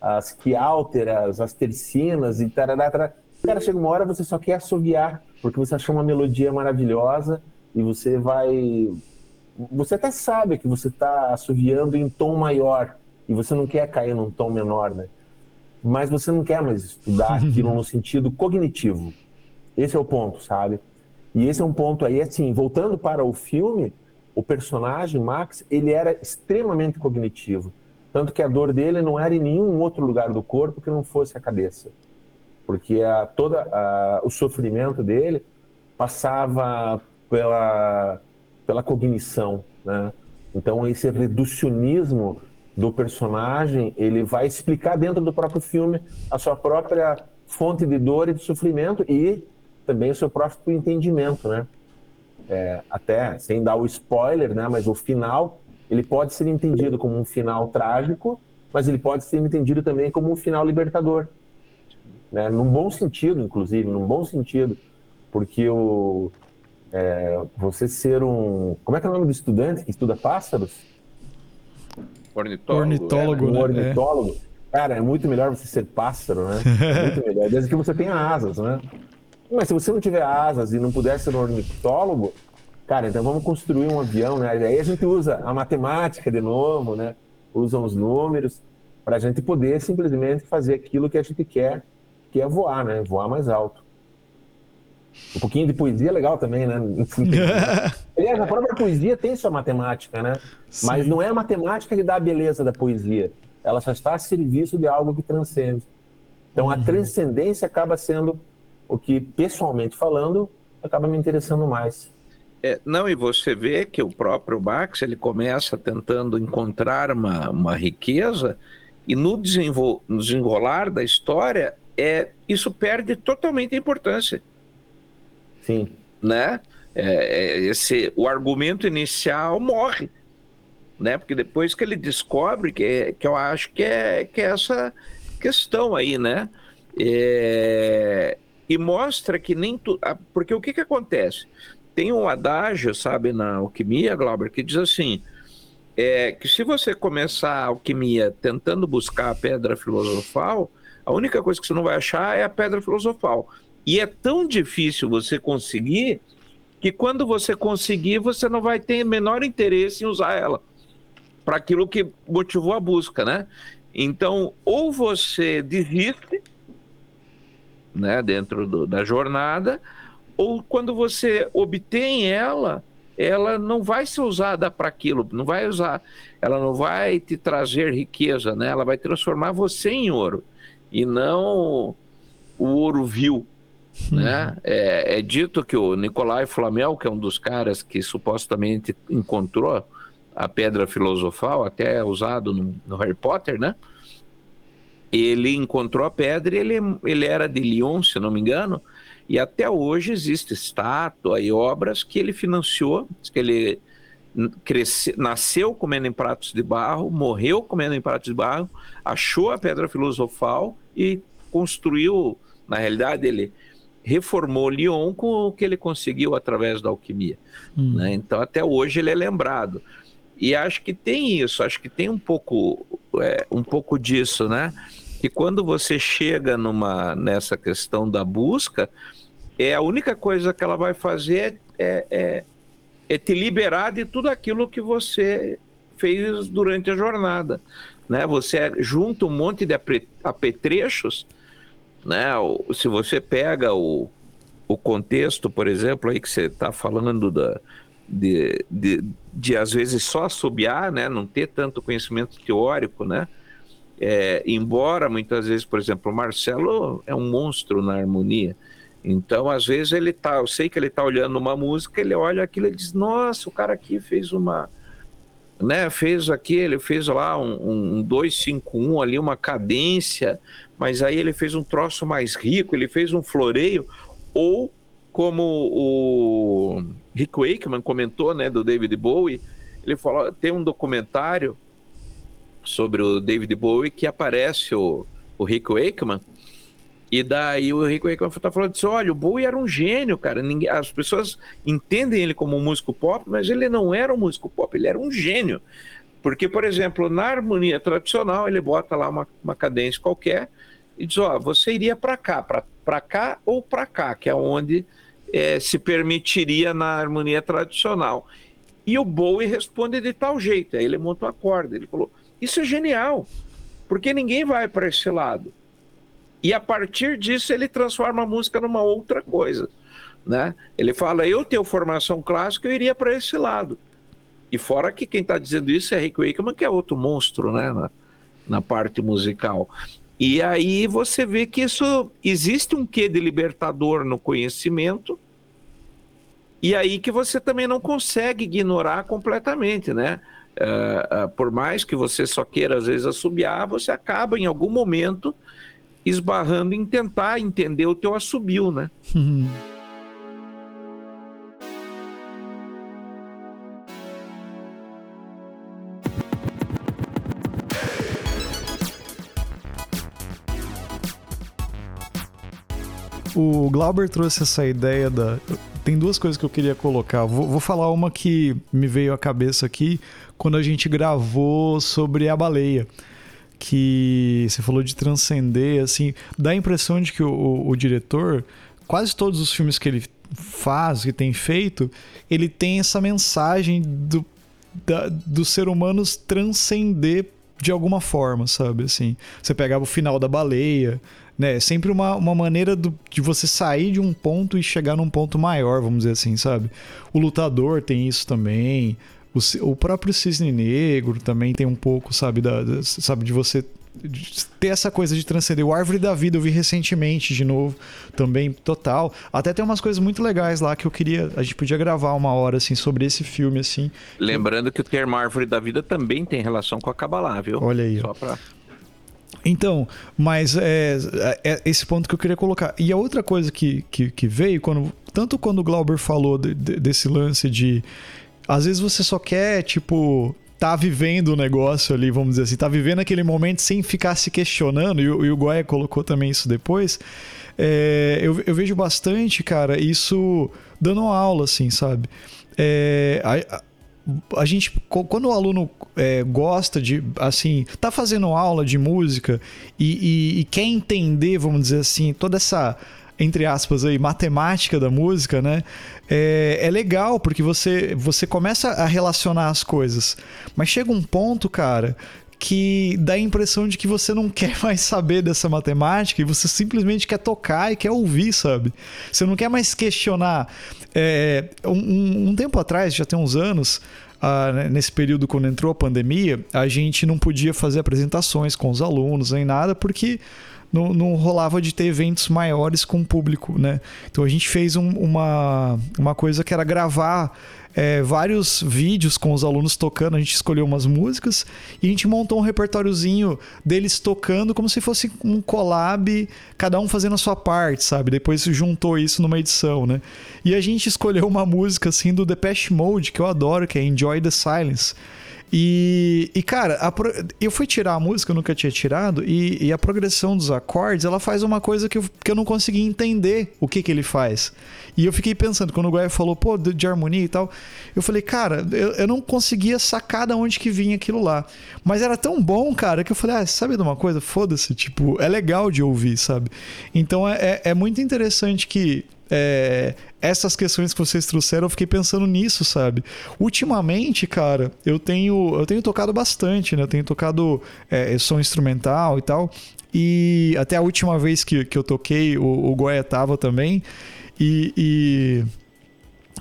as quiálteras, as tercinas e tal. Cara, chega uma hora você só quer assoviar, porque você achou uma melodia maravilhosa e você vai. Você até sabe que você está assoviando em tom maior e você não quer cair num tom menor, né? Mas você não quer mais estudar aquilo no sentido cognitivo. Esse é o ponto, sabe? E esse é um ponto aí, assim, voltando para o filme, o personagem, Max, ele era extremamente cognitivo. Tanto que a dor dele não era em nenhum outro lugar do corpo que não fosse a cabeça porque a, toda a, o sofrimento dele passava pela, pela cognição, né? Então esse reducionismo do personagem, ele vai explicar dentro do próprio filme a sua própria fonte de dor e de sofrimento e também o seu próprio entendimento, né? É, até sem dar o spoiler, né? Mas o final ele pode ser entendido como um final trágico, mas ele pode ser entendido também como um final libertador, né? Num bom sentido, inclusive, num bom sentido, porque o é, você ser um como é que é o nome do estudante que estuda pássaros? Ornitólogo. Ornitólogo, é, um né? ornitólogo. Cara, é muito melhor você ser pássaro, né? É muito melhor, desde que você tenha asas, né? Mas se você não tiver asas e não puder ser um ornitólogo, cara, então vamos construir um avião, né? Aí a gente usa a matemática de novo, né? Usam os números para a gente poder simplesmente fazer aquilo que a gente quer, que é voar, né? Voar mais alto. Um pouquinho de poesia é legal também, né? Aliás, a própria poesia tem sua matemática, né? Sim. Mas não é a matemática que dá a beleza da poesia. Ela só está a serviço de algo que transcende. Então, a transcendência acaba sendo o que, pessoalmente falando, acaba me interessando mais. É, não, e você vê que o próprio Marx ele começa tentando encontrar uma, uma riqueza e no, desenvol, no desenrolar da história é, isso perde totalmente a importância, Sim. né? É, é, esse, o argumento inicial morre, né? Porque depois que ele descobre que, que eu acho que é, que é essa questão aí, né? É, e mostra que nem tudo. Porque o que, que acontece? Tem um adágio, sabe, na alquimia, Glauber, que diz assim: é, que se você começar a alquimia tentando buscar a pedra filosofal, a única coisa que você não vai achar é a pedra filosofal. E é tão difícil você conseguir que quando você conseguir, você não vai ter menor interesse em usar ela para aquilo que motivou a busca, né? Então, ou você desiste, né, dentro do, da jornada, ou quando você obtém ela, ela não vai ser usada para aquilo, não vai usar, ela não vai te trazer riqueza, né? Ela vai transformar você em ouro e não o ouro vil, né? É, é, dito que o Nicolai Flamel, que é um dos caras que supostamente encontrou a pedra filosofal, até usado no, no Harry Potter, né? Ele encontrou a pedra e ele, ele era de Lyon, se não me engano, e até hoje existe estátua e obras que ele financiou, que ele cresce, nasceu comendo em pratos de barro, morreu comendo em pratos de barro, achou a pedra filosofal e construiu, na realidade ele reformou Lyon com o que ele conseguiu através da alquimia. Hum. Né? Então até hoje ele é lembrado. E acho que tem isso, acho que tem um pouco, é, um pouco disso, né? Que quando você chega numa, nessa questão da busca, é a única coisa que ela vai fazer é, é, é te liberar de tudo aquilo que você fez durante a jornada. Né? Você junta um monte de apetrechos, né? se você pega o, o contexto, por exemplo, aí que você está falando da, de, de, de, às vezes só assobiar, né? não ter tanto conhecimento teórico, né? É, embora muitas vezes, por exemplo, o Marcelo é um monstro na harmonia. Então, às vezes ele tá, eu sei que ele tá olhando uma música, ele olha aquilo e diz: "Nossa, o cara aqui fez uma né, fez aqui, ele fez lá um, um 251 ali, uma cadência, mas aí ele fez um troço mais rico, ele fez um floreio, ou como o Rick Wakeman comentou, né, do David Bowie, ele falou, tem um documentário sobre o David Bowie que aparece o, o Rick Wakeman, e daí o Rick Wakeman tá falando assim, olha, o Bowie era um gênio, cara, Ninguém, as pessoas entendem ele como um músico pop, mas ele não era um músico pop, ele era um gênio. Porque, por exemplo, na harmonia tradicional, ele bota lá uma, uma cadência qualquer e diz, ó, você iria para cá, para cá ou para cá, que é onde é, se permitiria na harmonia tradicional. E o Bowie responde de tal jeito, aí ele monta uma corda, ele falou, isso é genial, porque ninguém vai para esse lado. E a partir disso ele transforma a música numa outra coisa, né? Ele fala, eu tenho formação clássica, eu iria para esse lado. E fora que quem está dizendo isso é Rick Wakeman, que é outro monstro, né? Na, na parte musical. E aí você vê que isso existe um quê de libertador no conhecimento, e aí que você também não consegue ignorar completamente, né? Uh, uh, por mais que você só queira às vezes assobiar, você acaba em algum momento esbarrando em tentar entender o teu assobio, né? o Glauber trouxe essa ideia da. Tem duas coisas que eu queria colocar. Vou, vou falar uma que me veio à cabeça aqui quando a gente gravou sobre a baleia que você falou de transcender, assim, dá a impressão de que o, o, o, diretor, quase todos os filmes que ele faz, que tem feito, ele tem essa mensagem do, da, do ser humano transcender de alguma forma, sabe? Assim, você pegava o final da baleia, né? É sempre uma, uma maneira do, de você sair de um ponto e chegar num ponto maior, vamos dizer assim, sabe? O lutador tem isso também. O, o próprio cisne negro também tem um pouco, sabe, da, da sabe de você ter essa coisa de transcender. O Árvore da Vida eu vi recentemente de novo, também total. Até tem umas coisas muito legais lá que eu queria. A gente podia gravar uma hora assim sobre esse filme assim. Lembrando que o termo Árvore da Vida também tem relação com a Kabbalah, viu? Olha aí. Só pra... Então, mas é, é, esse ponto que eu queria colocar. E a outra coisa que, que, que veio, quando, tanto quando o Glauber falou de, de, desse lance de. Às vezes você só quer, tipo, tá vivendo o negócio ali, vamos dizer assim, tá vivendo aquele momento sem ficar se questionando, e, o, e o Goya colocou também isso depois. É, eu, eu, vejo bastante, cara, isso dando aula, assim, sabe? É, a, a, a, gente, quando o aluno é, gosta de, assim, tá fazendo aula de música e, e, e quer entender, vamos dizer assim, toda essa entre aspas aí, matemática da música, né? É, é legal porque você, você começa a relacionar as coisas. Mas chega um ponto, cara, que dá a impressão de que você não quer mais saber dessa matemática e você simplesmente quer tocar e quer ouvir, sabe? Você não quer mais questionar. É, um, um, tempo atrás, já tem uns anos, uh, nesse período quando entrou a pandemia, a gente não podia fazer apresentações com os alunos nem nada porque não, não rolava de ter eventos maiores com o público, né? Então a gente fez um, uma, uma coisa que era gravar é, vários vídeos com os alunos tocando. A gente escolheu umas músicas e a gente montou um repertóriozinho deles tocando como se fosse um collab, cada um fazendo a sua parte, sabe? Depois juntou isso numa edição, né? E a gente escolheu uma música assim do Depeche Mode que eu adoro, que é Enjoy the Silence. E, e cara, pro... eu fui tirar a música, eu nunca tinha tirado, e, e, a progressão dos acordes, ela faz uma coisa que eu, que eu não consegui entender o que que ele faz. E eu fiquei pensando, quando o Guai falou, pô, de harmonia e tal, eu falei, cara, eu, eu não conseguia sacar de onde que vinha aquilo lá. Mas era tão bom, cara, que eu falei, ah, sabe de uma coisa? Foda-se, tipo, é legal de ouvir, sabe? Então é, é, é muito interessante que é, essas questões que vocês trouxeram, eu fiquei pensando nisso, sabe? Ultimamente, cara, eu tenho, eu tenho tocado bastante, né? Eu tenho tocado é, som instrumental e tal. E até a última vez que, que eu toquei, o, o tava também. E,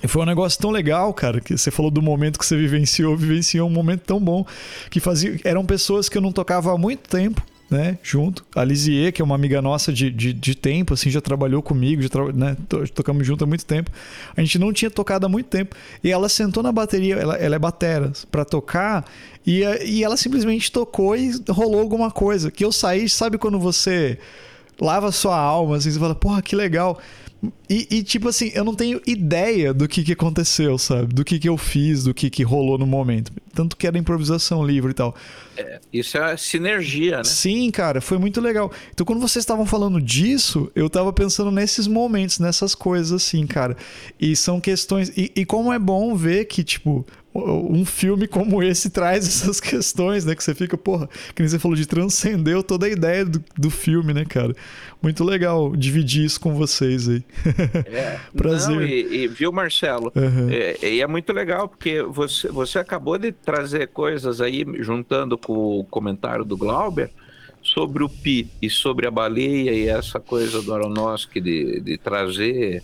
e, foi um negócio tão legal, cara, que você falou do momento que você vivenciou, vivenciou um momento tão bom que fazia. Eram pessoas que eu não tocava há muito tempo né, junto. A Lisier, que é uma amiga nossa de, de, de tempo, assim, já trabalhou comigo, já tra... né, tocamos junto há muito tempo. A gente não tinha tocado há muito tempo. E ela sentou na bateria, ela, ela é batera, para tocar, e, e ela simplesmente tocou e rolou alguma coisa. Que eu saí, sabe quando você lava sua alma, assim, você fala, porra, que legal. E, e, tipo assim, eu não tenho ideia do que, que aconteceu, sabe? Do que, que eu fiz, do que, que rolou no momento. Tanto que era improvisação livre e tal. É, isso é sinergia, né? Sim, cara, foi muito legal. Então, quando vocês estavam falando disso, eu tava pensando nesses momentos, nessas coisas assim, cara. E são questões. E, e como é bom ver que, tipo, um filme como esse traz essas questões, né? Que você fica, porra, que nem você falou de transcendeu toda a ideia do, do filme, né, cara? Muito legal dividir isso com vocês aí. É, Prazer. Não, e, e, viu, Marcelo? Uhum. É, e é muito legal, porque você, você acabou de trazer coisas aí, juntando com o comentário do Glauber, sobre o Pi e sobre a baleia e essa coisa do Aronofsky de, de trazer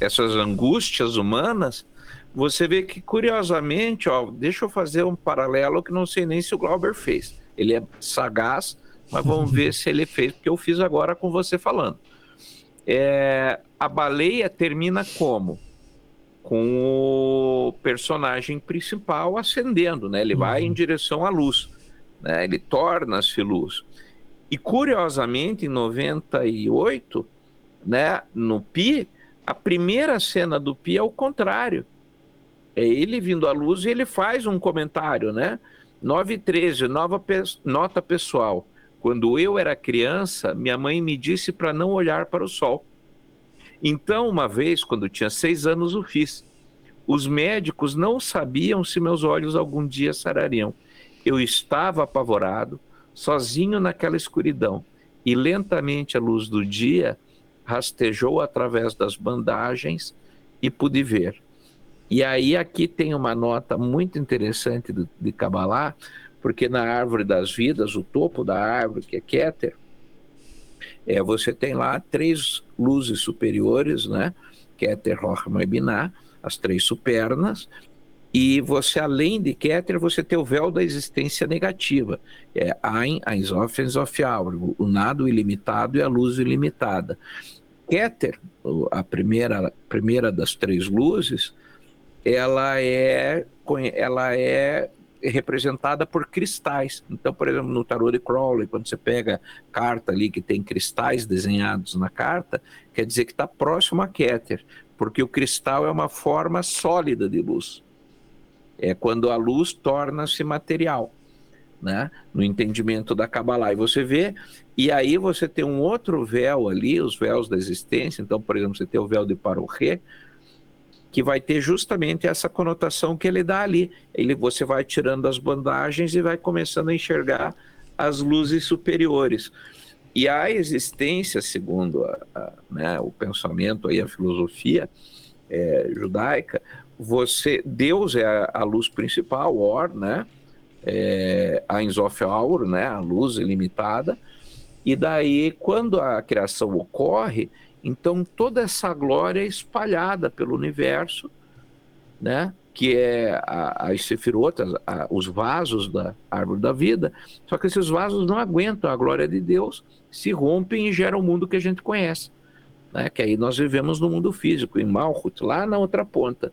essas angústias humanas você vê que, curiosamente, ó, deixa eu fazer um paralelo que não sei nem se o Glauber fez. Ele é sagaz, mas vamos ver se ele fez, porque eu fiz agora com você falando. É, a baleia termina como? Com o personagem principal ascendendo, né? Ele uhum. vai em direção à luz, né? Ele torna-se luz. E curiosamente, em 98, né, no Pi, a primeira cena do Pi é o contrário. É ele vindo à luz e ele faz um comentário, né? 913, nova pe nota pessoal. Quando eu era criança, minha mãe me disse para não olhar para o sol. Então, uma vez, quando tinha seis anos, o fiz. Os médicos não sabiam se meus olhos algum dia sarariam. Eu estava apavorado, sozinho naquela escuridão, e lentamente a luz do dia rastejou através das bandagens e pude ver. E aí aqui tem uma nota muito interessante de Kabbalah, porque na árvore das vidas, o topo da árvore, que é Keter, é, você tem lá três luzes superiores, né? Keter, Rochma e Binah, as três supernas, e você, além de Keter, você tem o véu da existência negativa, é Ein, Ein Sof, Ein o nada ilimitado e a luz ilimitada. Keter, a primeira, primeira das três luzes, ela é, ela é representada por cristais. Então, por exemplo, no tarô de Crowley, quando você pega carta ali que tem cristais desenhados na carta, quer dizer que está próximo a Keter, porque o cristal é uma forma sólida de luz. É quando a luz torna-se material, né? No entendimento da Kabbalah. E você vê, e aí você tem um outro véu ali, os véus da existência. Então, por exemplo, você tem o véu de Paroré, que vai ter justamente essa conotação que ele dá ali. Ele, você vai tirando as bandagens e vai começando a enxergar as luzes superiores. E a existência, segundo a, a, né, o pensamento e a filosofia é, judaica, você Deus é a, a, luz principal, Or, né? É, a Enzof Aur, né? A luz ilimitada. E daí, quando a criação ocorre, então, toda essa glória é espalhada pelo universo, né? que é a, as sefirotas, os vasos da árvore da vida, só que esses vasos não aguentam a glória de Deus, se rompem e geram o mundo que a gente conhece. Né? Que aí nós vivemos no mundo físico, em Malchut, lá na outra ponta.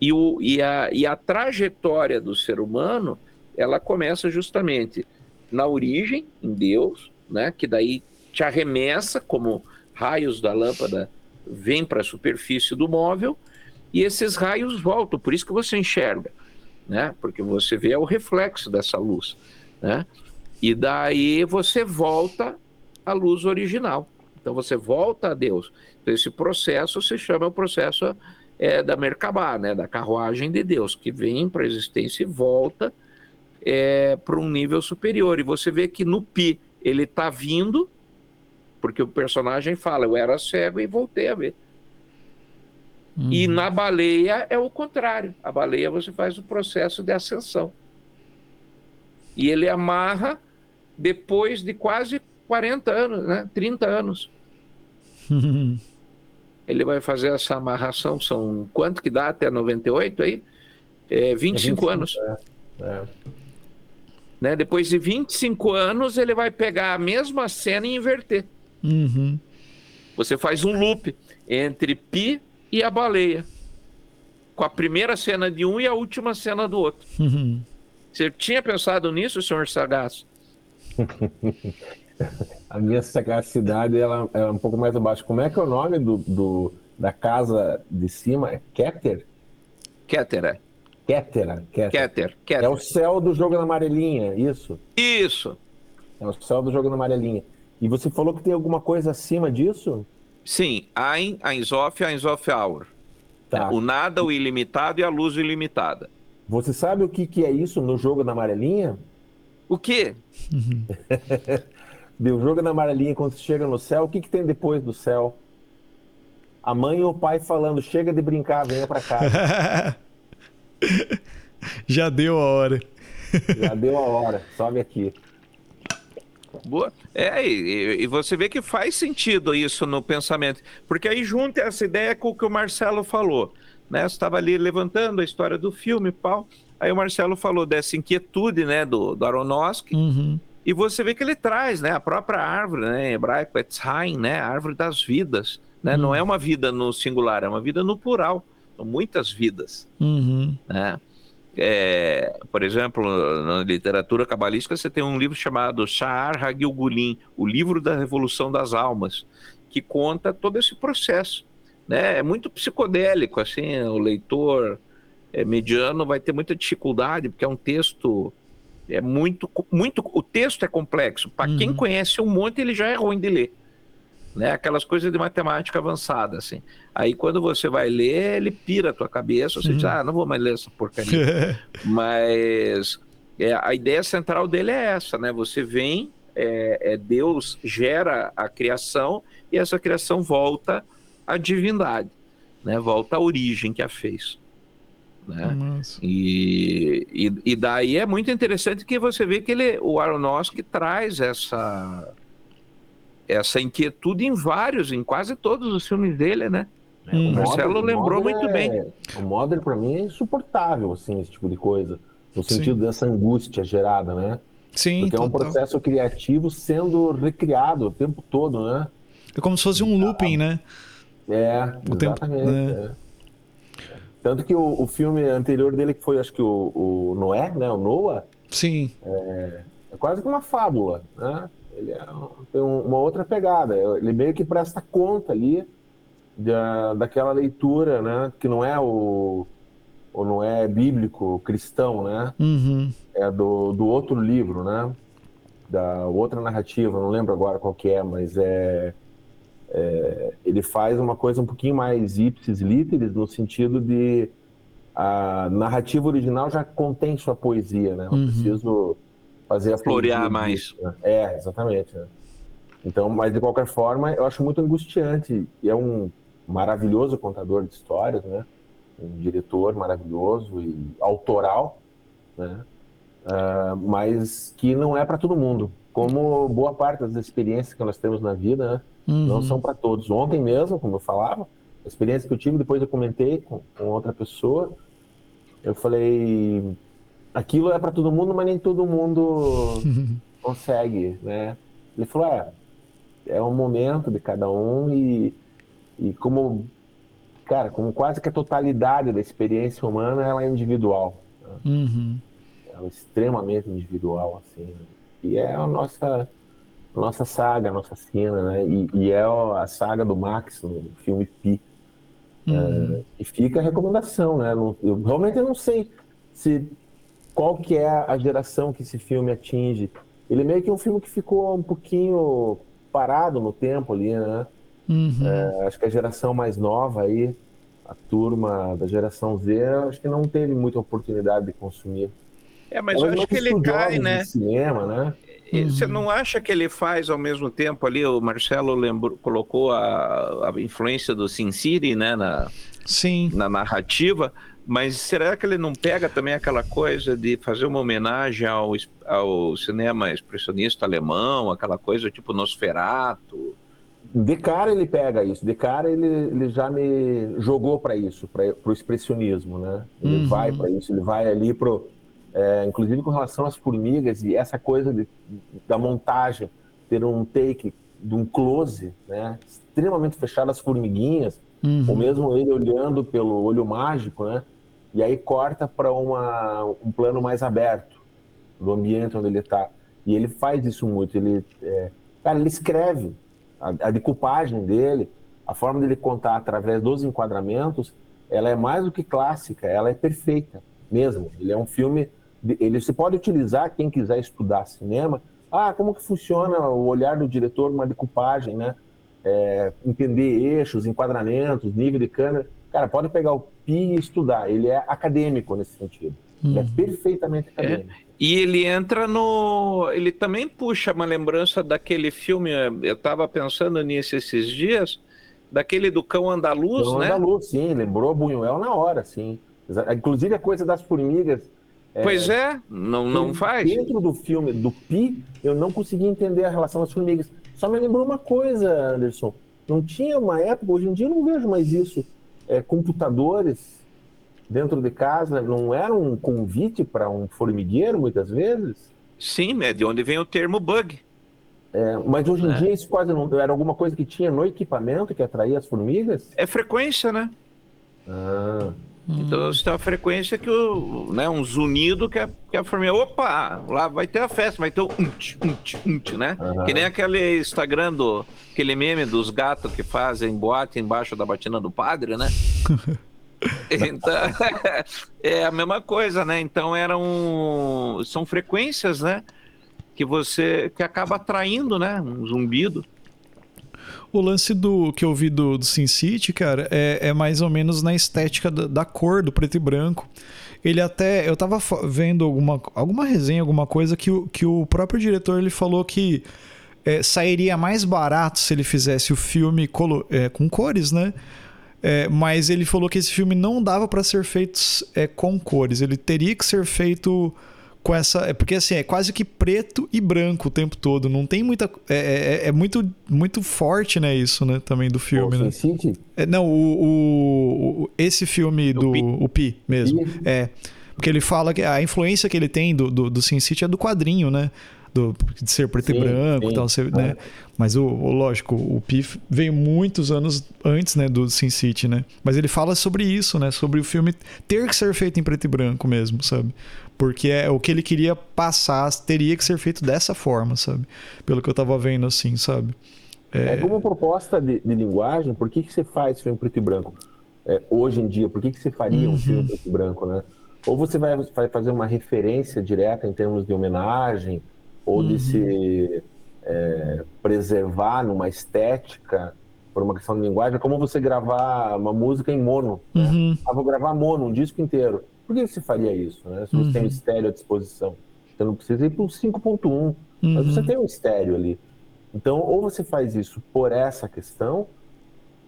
E, o, e, a, e a trajetória do ser humano, ela começa justamente na origem, em Deus, né? que daí te arremessa como raios da lâmpada vêm para a superfície do móvel e esses raios voltam, por isso que você enxerga, né? Porque você vê o reflexo dessa luz, né? E daí você volta à luz original. Então você volta a Deus. Então, esse processo se chama o processo é, da Merkabah, né? Da carruagem de Deus, que vem para a existência e volta é, para um nível superior. E você vê que no Pi ele está vindo porque o personagem fala, eu era cego e voltei a ver. Uhum. E na baleia é o contrário. A baleia você faz o processo de ascensão. E ele amarra depois de quase 40 anos, né? 30 anos. Ele vai fazer essa amarração, são quanto que dá até 98 aí? É 25, é 25 anos. É. É. Né? Depois de 25 anos, ele vai pegar a mesma cena e inverter. Uhum. Você faz um loop entre Pi e a baleia. Com a primeira cena de um e a última cena do outro. Uhum. Você tinha pensado nisso, senhor Sagaz? a minha sagacidade ela é um pouco mais abaixo. Como é que é o nome do, do da casa de cima? É Keter? Keter, é. Keter, Keter. Keter, Keter. É o céu do jogo na amarelinha, isso? Isso. É o céu do jogo na amarelinha. E você falou que tem alguma coisa acima disso? Sim, Ein, Einsof e Einsof Hour. Tá. O nada, o ilimitado e a luz ilimitada. Você sabe o que, que é isso no jogo da amarelinha? O quê? o jogo da amarelinha, quando você chega no céu, o que, que tem depois do céu? A mãe ou o pai falando, chega de brincar, venha pra cá. Já deu a hora. Já deu a hora, sobe aqui. Boa. É, e, e, você vê que faz sentido isso no pensamento, porque aí junta essa ideia com o que o Marcelo falou, né? Você estava ali levantando a história do filme, pau. Aí o Marcelo falou dessa inquietude, né, do, do Aronofsky, uhum. e você vê que ele traz, né, a própria árvore, né, em hebraico, Etzhaim, né, a árvore das vidas, né? Uhum. Não é uma vida no singular, é uma vida no plural, são muitas vidas, uhum. né? É, por exemplo, na literatura cabalística, você tem um livro chamado Sha'ar Hagilgulin, o livro da revolução das almas, que conta todo esse processo. Né? É muito psicodélico, assim, o leitor é, mediano vai ter muita dificuldade, porque é um texto é muito, muito o texto é complexo. Para uhum. quem conhece um monte, ele já é ruim de ler. Né? Aquelas coisas de matemática avançada, assim. Aí quando você vai ler, ele pira a tua cabeça, você uhum. diz, ah, não vou mais ler essa porcaria. Mas é, a ideia central dele é essa, né? Você vem, é, é, Deus gera a criação e essa criação volta à divindade, né? Volta à origem que a fez. Né? E, e, e, daí é muito interessante que você vê que ele, o Aronofsky traz essa essa inquietude em vários, em quase todos os filmes dele, né? É, o Marcelo lembrou muito é, bem. O Modern para mim é insuportável, assim, esse tipo de coisa. No sentido Sim. dessa angústia gerada, né? Sim, Porque total. é um processo criativo sendo recriado o tempo todo, né? É como se fosse um looping, né? É, o exatamente. Tempo, né? é. Tanto que o, o, filme anterior dele, que foi, acho que o, o Noé, né? O Noah. Sim. É, é quase que uma fábula, né? Ele é, tem uma outra pegada. Ele meio que presta conta ali da, daquela leitura, né? Que não é o, o não é bíblico, cristão, né? Uhum. É do, do outro livro, né? Da outra narrativa, não lembro agora qual que é, mas é, é ele faz uma coisa um pouquinho mais ipsis literis no sentido de a narrativa original já contém sua poesia, né? Não uhum. preciso fazer a florear mais. Né? É, exatamente. Né? Então, mas de qualquer forma, eu acho muito angustiante. E é um maravilhoso contador de histórias, né? Um diretor maravilhoso e autoral, né? Uh, mas que não é para todo mundo. Como boa parte das experiências que nós temos na vida, né? Uhum. Não são para todos. Ontem mesmo, como eu falava, a experiência que eu tive, depois eu comentei com, com outra pessoa, eu falei, aquilo é para todo mundo, mas nem todo mundo consegue, né? Ele falou, é, é um momento de cada um e, e como, cara, como quase que a totalidade da experiência humana, ela é individual. Né? Uhum. Ela é extremamente individual, assim. Né? E é a nossa, nossa saga, a nossa cena, né? E, e é a saga do Max no filme Pi. Uhum. É, e fica a recomendação, né? Eu realmente não sei se qual que é a geração que esse filme atinge. Ele é meio que um filme que ficou um pouquinho parado no tempo ali, né? Uhum. É, acho que a geração mais nova aí, a turma da geração Z, acho que não teve muita oportunidade de consumir. É, mas eu acho que ele cai, né? Cinema, né? Você não acha que ele faz ao mesmo tempo ali? O Marcelo lembrou, colocou a, a influência do Sin City, né, na, Sim. na narrativa, mas será que ele não pega também aquela coisa de fazer uma homenagem ao, ao cinema expressionista alemão, aquela coisa tipo Nosferatu? De cara ele pega isso, de cara ele, ele já me jogou para isso, para o expressionismo, né? Ele uhum. vai para isso, ele vai ali pro, é, inclusive com relação às formigas e essa coisa de, da montagem, ter um take de um close, né? Extremamente fechado as formiguinhas, uhum. ou mesmo ele olhando pelo olho mágico, né? E aí corta para um plano mais aberto do ambiente onde ele está. E ele faz isso muito. Ele, é, cara, ele escreve a, a decupagem dele, a forma dele contar através dos enquadramentos, ela é mais do que clássica, ela é perfeita mesmo. Ele é um filme, ele se pode utilizar quem quiser estudar cinema. Ah, como que funciona o olhar do diretor numa decupagem, né? É, entender eixos, enquadramentos, nível de câmera. Cara, pode pegar o e estudar. Ele é acadêmico nesse sentido. Hum. Ele é uhum. perfeitamente é. acadêmico. É. E ele entra no. Ele também puxa uma lembrança daquele filme. Eu estava pensando nisso esses dias, daquele do Cão Andaluz, Cão né? Andaluz, sim, lembrou Buñuel na hora, sim. Inclusive a coisa das formigas. Pois é, é não, não faz. Dentro do filme do Pi, eu não consegui entender a relação das formigas. Só me lembrou uma coisa, Anderson. Não tinha uma época, hoje em dia eu não vejo mais isso é, computadores dentro de casa não era um convite para um formigueiro, muitas vezes? Sim, é de onde vem o termo bug. É, mas hoje em é. dia isso quase não era alguma coisa que tinha no equipamento que atraía as formigas? É frequência, né? Ah. Então você tem uma frequência que o, né, um zunido que a, que a formiga, opa, lá vai ter a festa, vai ter o unt, unt, unt, né? Uhum. Que nem aquele Instagram do, aquele meme dos gatos que fazem boate embaixo da batina do padre, né? então, é a mesma coisa, né? Então eram, são frequências, né? Que você, que acaba atraindo, né? Um zumbido. O lance do que eu vi do, do Sin City, cara, é, é mais ou menos na estética da, da, cor, do preto e branco. Ele até. Eu tava vendo alguma, alguma resenha, alguma coisa, que o, que o próprio diretor ele falou que é, sairia mais barato se ele fizesse o filme colo, é, com cores, né? É, mas ele falou que esse filme não dava para ser feito é, com cores. Ele teria que ser feito com essa. É porque assim, é quase que preto e branco o tempo todo. Não tem muita. É, é, é muito, muito forte, né? Isso, né? Também do filme, né? City? É, não, o, o, esse filme do. Pi. O Pi mesmo. Pi? É. Porque ele fala que a influência que ele tem do, do, do Sin City é do quadrinho, né? Do, de ser preto sim, e branco e tal, você, né? Mas o, o, lógico, o Pif veio muitos anos antes, né, do Sin City, né? Mas ele fala sobre isso, né? Sobre o filme ter que ser feito em preto e branco mesmo, sabe? Porque é o que ele queria passar, teria que ser feito dessa forma, sabe? Pelo que eu tava vendo assim, sabe? É, como proposta de, de, linguagem, por que, que você faz filme preto e branco? É, hoje em dia, por que, que você faria uhum. um filme preto e branco, né? Ou você vai, vai fazer uma referência direta em termos de homenagem, ou uhum. de se é, preservar numa estética, por uma questão de linguagem, é como você gravar uma música em mono. Né? Uhum. Ah, vou gravar mono, um disco inteiro. Por que você faria isso, né? Se você uhum. tem um estéreo à disposição. Você não precisa ir para o 5.1, uhum. mas você tem um estéreo ali. Então, ou você faz isso por essa questão,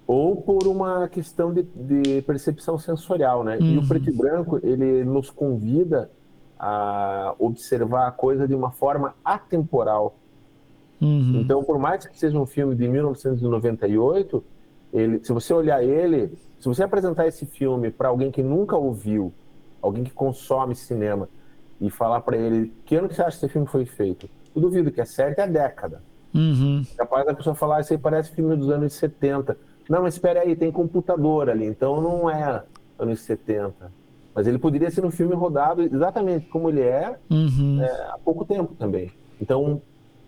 ou por uma questão de, de percepção sensorial, né? Uhum. E o uhum. preto e branco, ele nos convida a observar a coisa de uma forma atemporal. Uhum. Então, por mais que seja um filme de 1998, ele, se você olhar ele, se você apresentar esse filme para alguém que nunca ouviu, alguém que consome cinema e falar para ele que ano que você acha que esse filme foi feito, eu duvido que é certo é a década. Uhum. Capaz da pessoa falar, isso aí parece filme dos anos 70. Não, mas espera aí, tem computador ali, então não é anos 70. Mas ele poderia ser um filme rodado exatamente como ele é, uhum. é há pouco tempo também. Então,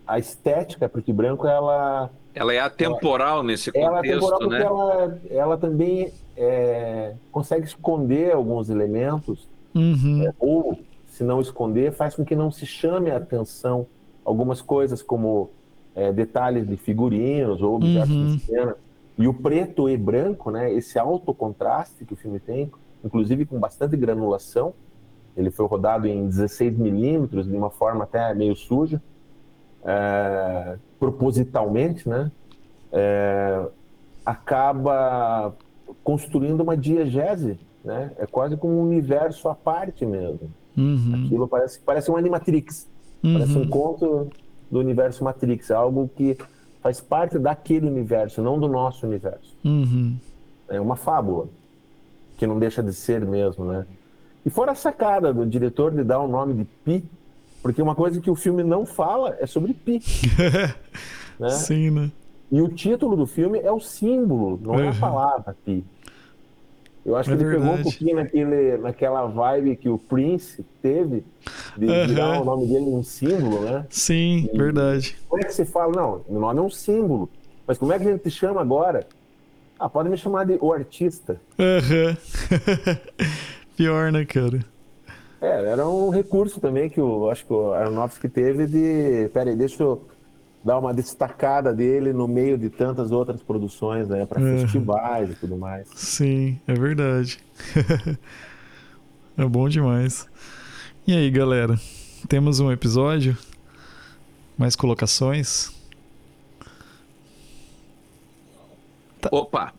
a estética preto e branco, ela... Ela é atemporal ela, nesse contexto, ela é atemporal porque né? ela, ela também é, consegue esconder alguns elementos, uhum. é, ou, se não esconder, faz com que não se chame a atenção algumas coisas como é, detalhes de figurinos ou objetos uhum. de cena. E o preto e branco, né, esse alto contraste que o filme tem, inclusive com bastante granulação, ele foi rodado em 16 milímetros, de uma forma até meio suja, é, propositalmente, né, é, acaba construindo uma diegese, né? É quase como um universo à parte mesmo. Uhum. Aquilo parece, parece um Animatrix, uhum. parece um conto do universo Matrix, algo que faz parte daquele universo, não do nosso universo. Uhum. É uma fábula, que não deixa de ser mesmo, né? E fora a sacada do diretor de dar o nome de Pi, porque uma coisa que o filme não fala é sobre Pi. né? Sim, né? E o título do filme é o símbolo, não uhum. é a palavra Pi. Eu acho é que ele verdade. pegou um pouquinho naquele, naquela vibe que o Prince teve de uhum. virar o nome dele um símbolo, né? Sim, e, verdade. Como é que você fala? Não, meu nome é um símbolo. Mas como é que a gente te chama agora? Ah, pode me chamar de o artista. Uhum. Pior, né, cara? É, era um recurso também que eu acho que o Aronofsky teve de. Peraí, deixa eu dar uma destacada dele no meio de tantas outras produções, né? Para é. festivais e tudo mais. Sim, é verdade. é bom demais. E aí, galera? Temos um episódio? Mais colocações? Tá. Opa!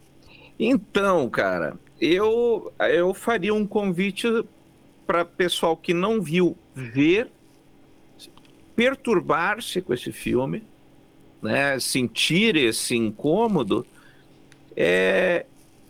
Então, cara, eu, eu faria um convite para pessoal que não viu ver, perturbar-se com esse filme, né, sentir esse incômodo, é,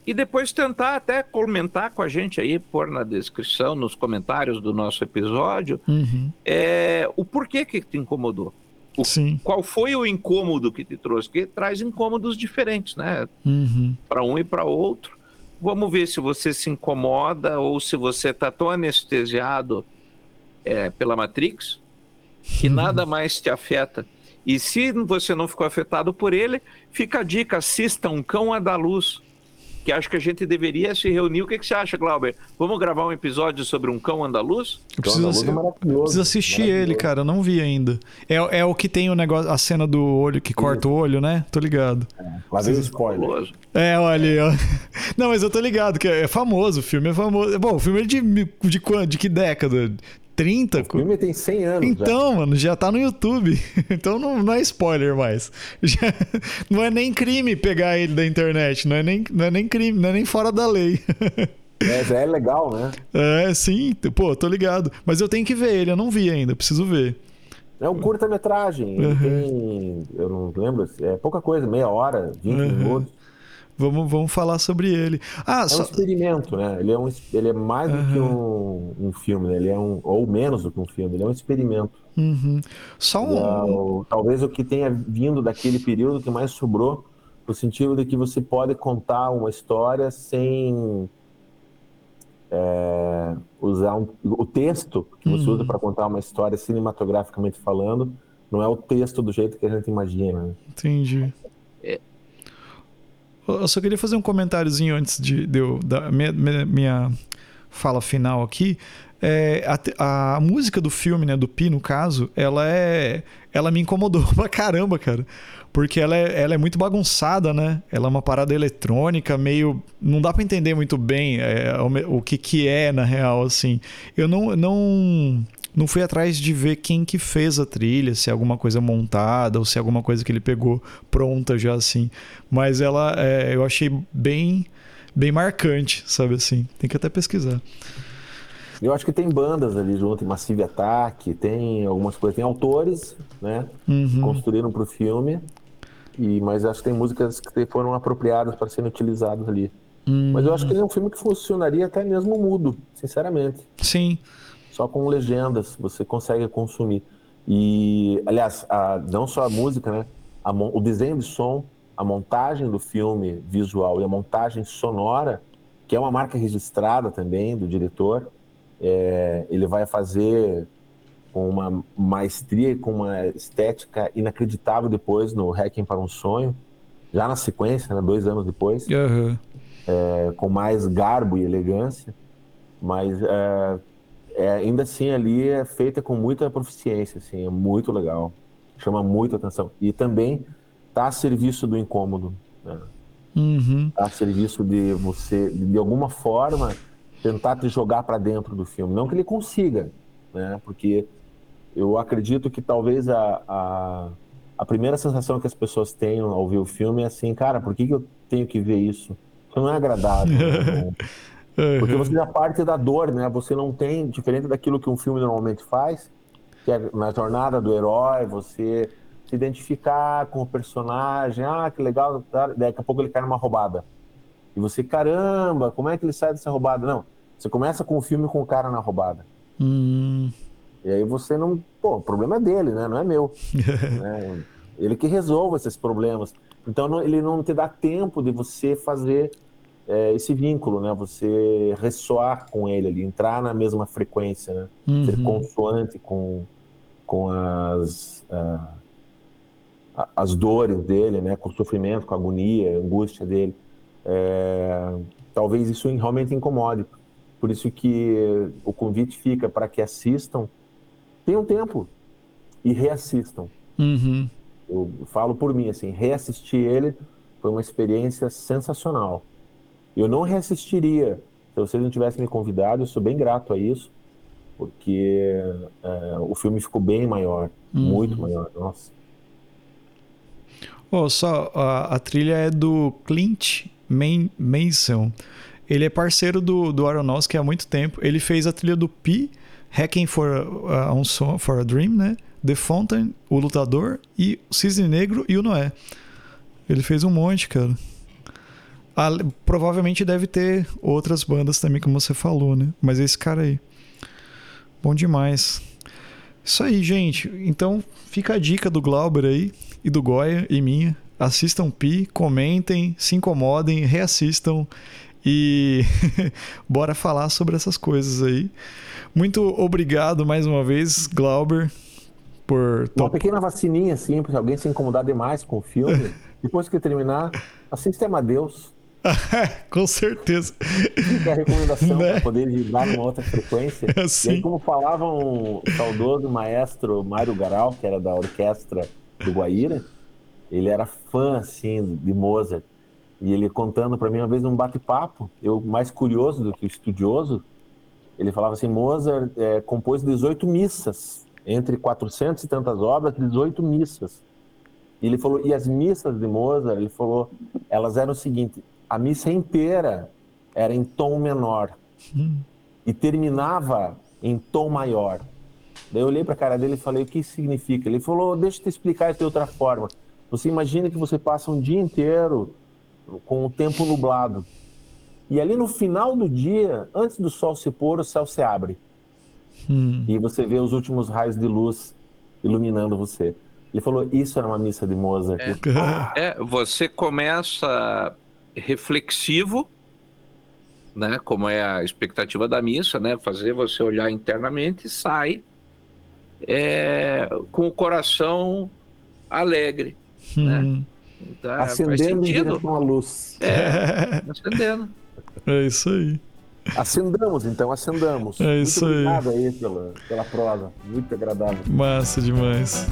e depois tentar até comentar com a gente aí, pôr na descrição, nos comentários do nosso episódio, uhum. é, o porquê que te incomodou. O, Sim. Qual foi o incômodo que te trouxe? Porque traz incômodos diferentes, né? Uhum. Para um e para outro. Vamos ver se você se incomoda ou se você está tão anestesiado é, pela Matrix que uhum. nada mais te afeta. E se você não ficou afetado por ele, fica a dica: assista Um Cão a da Luz. que acho que a gente deveria se reunir. O que, que você acha, Glauber? Vamos gravar um episódio sobre um cão andaluz? Eu preciso, Andaluz é eu preciso assistir ele, cara. Eu não vi ainda. É, é o que tem o negócio, a cena do olho que corta o olho, né? Tô ligado. Lá vem o spoiler. É, olha ó. Não, mas eu tô ligado que é famoso, o filme é famoso. Bom, o filme é de, de quando? De que década? 30? O filme tem 100 anos já. Então, mano, já tá no YouTube. Então não, não é spoiler mais. Já- não é nem crime pegar ele da internet. Não é nem, não é nem crime, não é nem fora da lei. É, já é legal, né? É, sim. Pô, tô ligado. Mas eu tenho que ver ele, eu não vi ainda, preciso ver. É um curta-metragem. Ele tem. Eu não lembro. É pouca coisa, meia hora, 20 Uhum. minutos. Vamos, vamos falar sobre ele. Ah, É um só. experimento, né? Ele é, um, ele é mais do que um, um filme, né? Ele é um. Ou menos do que um filme, ele é um experimento. Uhum. Só é um. o- talvez o que tenha vindo daquele período que mais sobrou, no sentido de que você pode contar uma história sem é, usar um- o texto que você Uhum. usa para contar uma história cinematograficamente falando, não é o texto do jeito que a gente imagina. né? Entendi. Eu só queria fazer um comentáriozinho antes de, de eu da minha, minha- fala final aqui. É, a, a música do filme, né, do Pi, no caso, ela é. Ela me incomodou pra caramba, cara. Porque ela é, ela é muito bagunçada, né? Ela é uma parada eletrônica, meio. Não dá pra entender muito bem é, o, o que, que é, na real, assim. Eu não, não, não fui atrás de ver quem que fez a trilha, se é alguma coisa montada ou se é alguma coisa que ele pegou pronta já, assim. Mas ela, é, eu achei bem, bem marcante, sabe assim. Tem que até pesquisar. Eu acho que tem bandas ali junto, tem Massive Attack, tem algumas coisas, tem autores, né? Uhum. Construíram para o filme, e, mas acho que tem músicas que foram apropriadas para serem utilizadas ali. Mas eu acho que ele é um filme que funcionaria até mesmo mudo, sinceramente. Sim. Só com legendas você consegue consumir. E, aliás, a- não só a música, né? A o desenho de som, a montagem do filme visual e a montagem sonora, que é uma marca registrada também do diretor, é, ele vai fazer com uma maestria e com uma estética inacreditável depois no Hacking para um Sonho, já na sequência, né, dois anos depois Aham. é, com mais garbo e elegância, mas é, é, ainda assim ali é feita com muita proficiência, assim, é muito legal, chama muita atenção e também está a serviço do incômodo, né? Uhum. tá a serviço de você de alguma forma tentar te jogar para dentro do filme, não que ele consiga, né? Porque eu acredito que talvez a, a, a primeira sensação que as pessoas tenham ao ver o filme é assim, cara, por que, que eu tenho que ver isso? Isso não é agradável. né? Porque você já parte da dor, né? Você não tem, diferente daquilo que um filme normalmente faz, que é na jornada do herói, você se identificar com o personagem, ah, que legal, tá, daqui a pouco ele cai numa roubada. E você, caramba, como é que ele sai dessa roubada? Não, você começa com o filme com o cara na roubada. Hum. E aí você não, pô, o problema é dele, né? Não é meu. né? Ele que resolve esses problemas. Então ele não te dá tempo de você fazer é, esse vínculo, né? Você ressoar com ele ali, entrar na mesma frequência, né? Ser Uhum. consoante com, com as, a- as dores dele, né? Com o sofrimento, com a agonia, a angústia dele. É, talvez isso realmente incomode. Por isso que o convite fica para que assistam, tenham tempo e reassistam. Uhum. Eu falo por mim, assim, reassistir ele foi uma experiência sensacional. Eu não reassistiria se vocês não tivessem me convidado, eu sou bem grato a isso, porque é, o filme ficou bem maior, muito maior, nossa. Ó, só a, a trilha é do Clint Man- Mason. Ele é parceiro do, do Aronofsky há muito tempo. Ele fez a trilha do Pi, Hacking for a, um Song- for a Dream, né? The Fountain, O Lutador e o Cisne Negro e o Noé. Ele fez um monte, cara. Ale- provavelmente deve ter outras bandas também, como você falou, né? Mas esse cara aí. Bom demais. Isso aí, gente. Então fica a dica do Glauber aí e do Goya e minha. Assistam Pi, comentem, se incomodem, reassistam e bora falar sobre essas coisas aí. Muito obrigado mais uma vez, Glauber, por Uma pequena vacininha simples, se alguém se incomodar demais com o filme, depois que terminar, assista Amadeus. Com certeza. Fica a recomendação Né? para poder vibrar numa outra frequência. E Sim. aí, como falava um saudoso maestro Mário Garal, que era da orquestra do Guaíra, ele era fã, assim, de Mozart. E ele contando para mim uma vez num bate-papo, eu mais curioso do que estudioso, ele falava assim, Mozart é, compôs 18 missas, entre 400 e tantas obras, 18 missas. E ele falou, e as missas de Mozart, ele falou, elas eram o seguinte, a missa inteira era em tom menor e terminava em tom maior. Daí eu olhei para a cara dele e falei, o que isso significa? Ele falou, deixa eu te explicar de outra forma. Você imagina que você passa um dia inteiro com o tempo nublado. E ali no final do dia, antes do sol se pôr, o céu se abre. Hum. E você vê os últimos raios de luz iluminando você. Ele falou, isso era uma missa de Mozart. É, você começa reflexivo, né? Como é a expectativa da missa, né? Fazer você olhar internamente e sai é, com o coração alegre. Hum. Tá? Faz Acendendo em direção à luz. É, acendendo. É isso aí. Acendamos, então, acendamos. É isso Muito aí. obrigado aí pela, pela prosa. Muito agradável. Massa demais.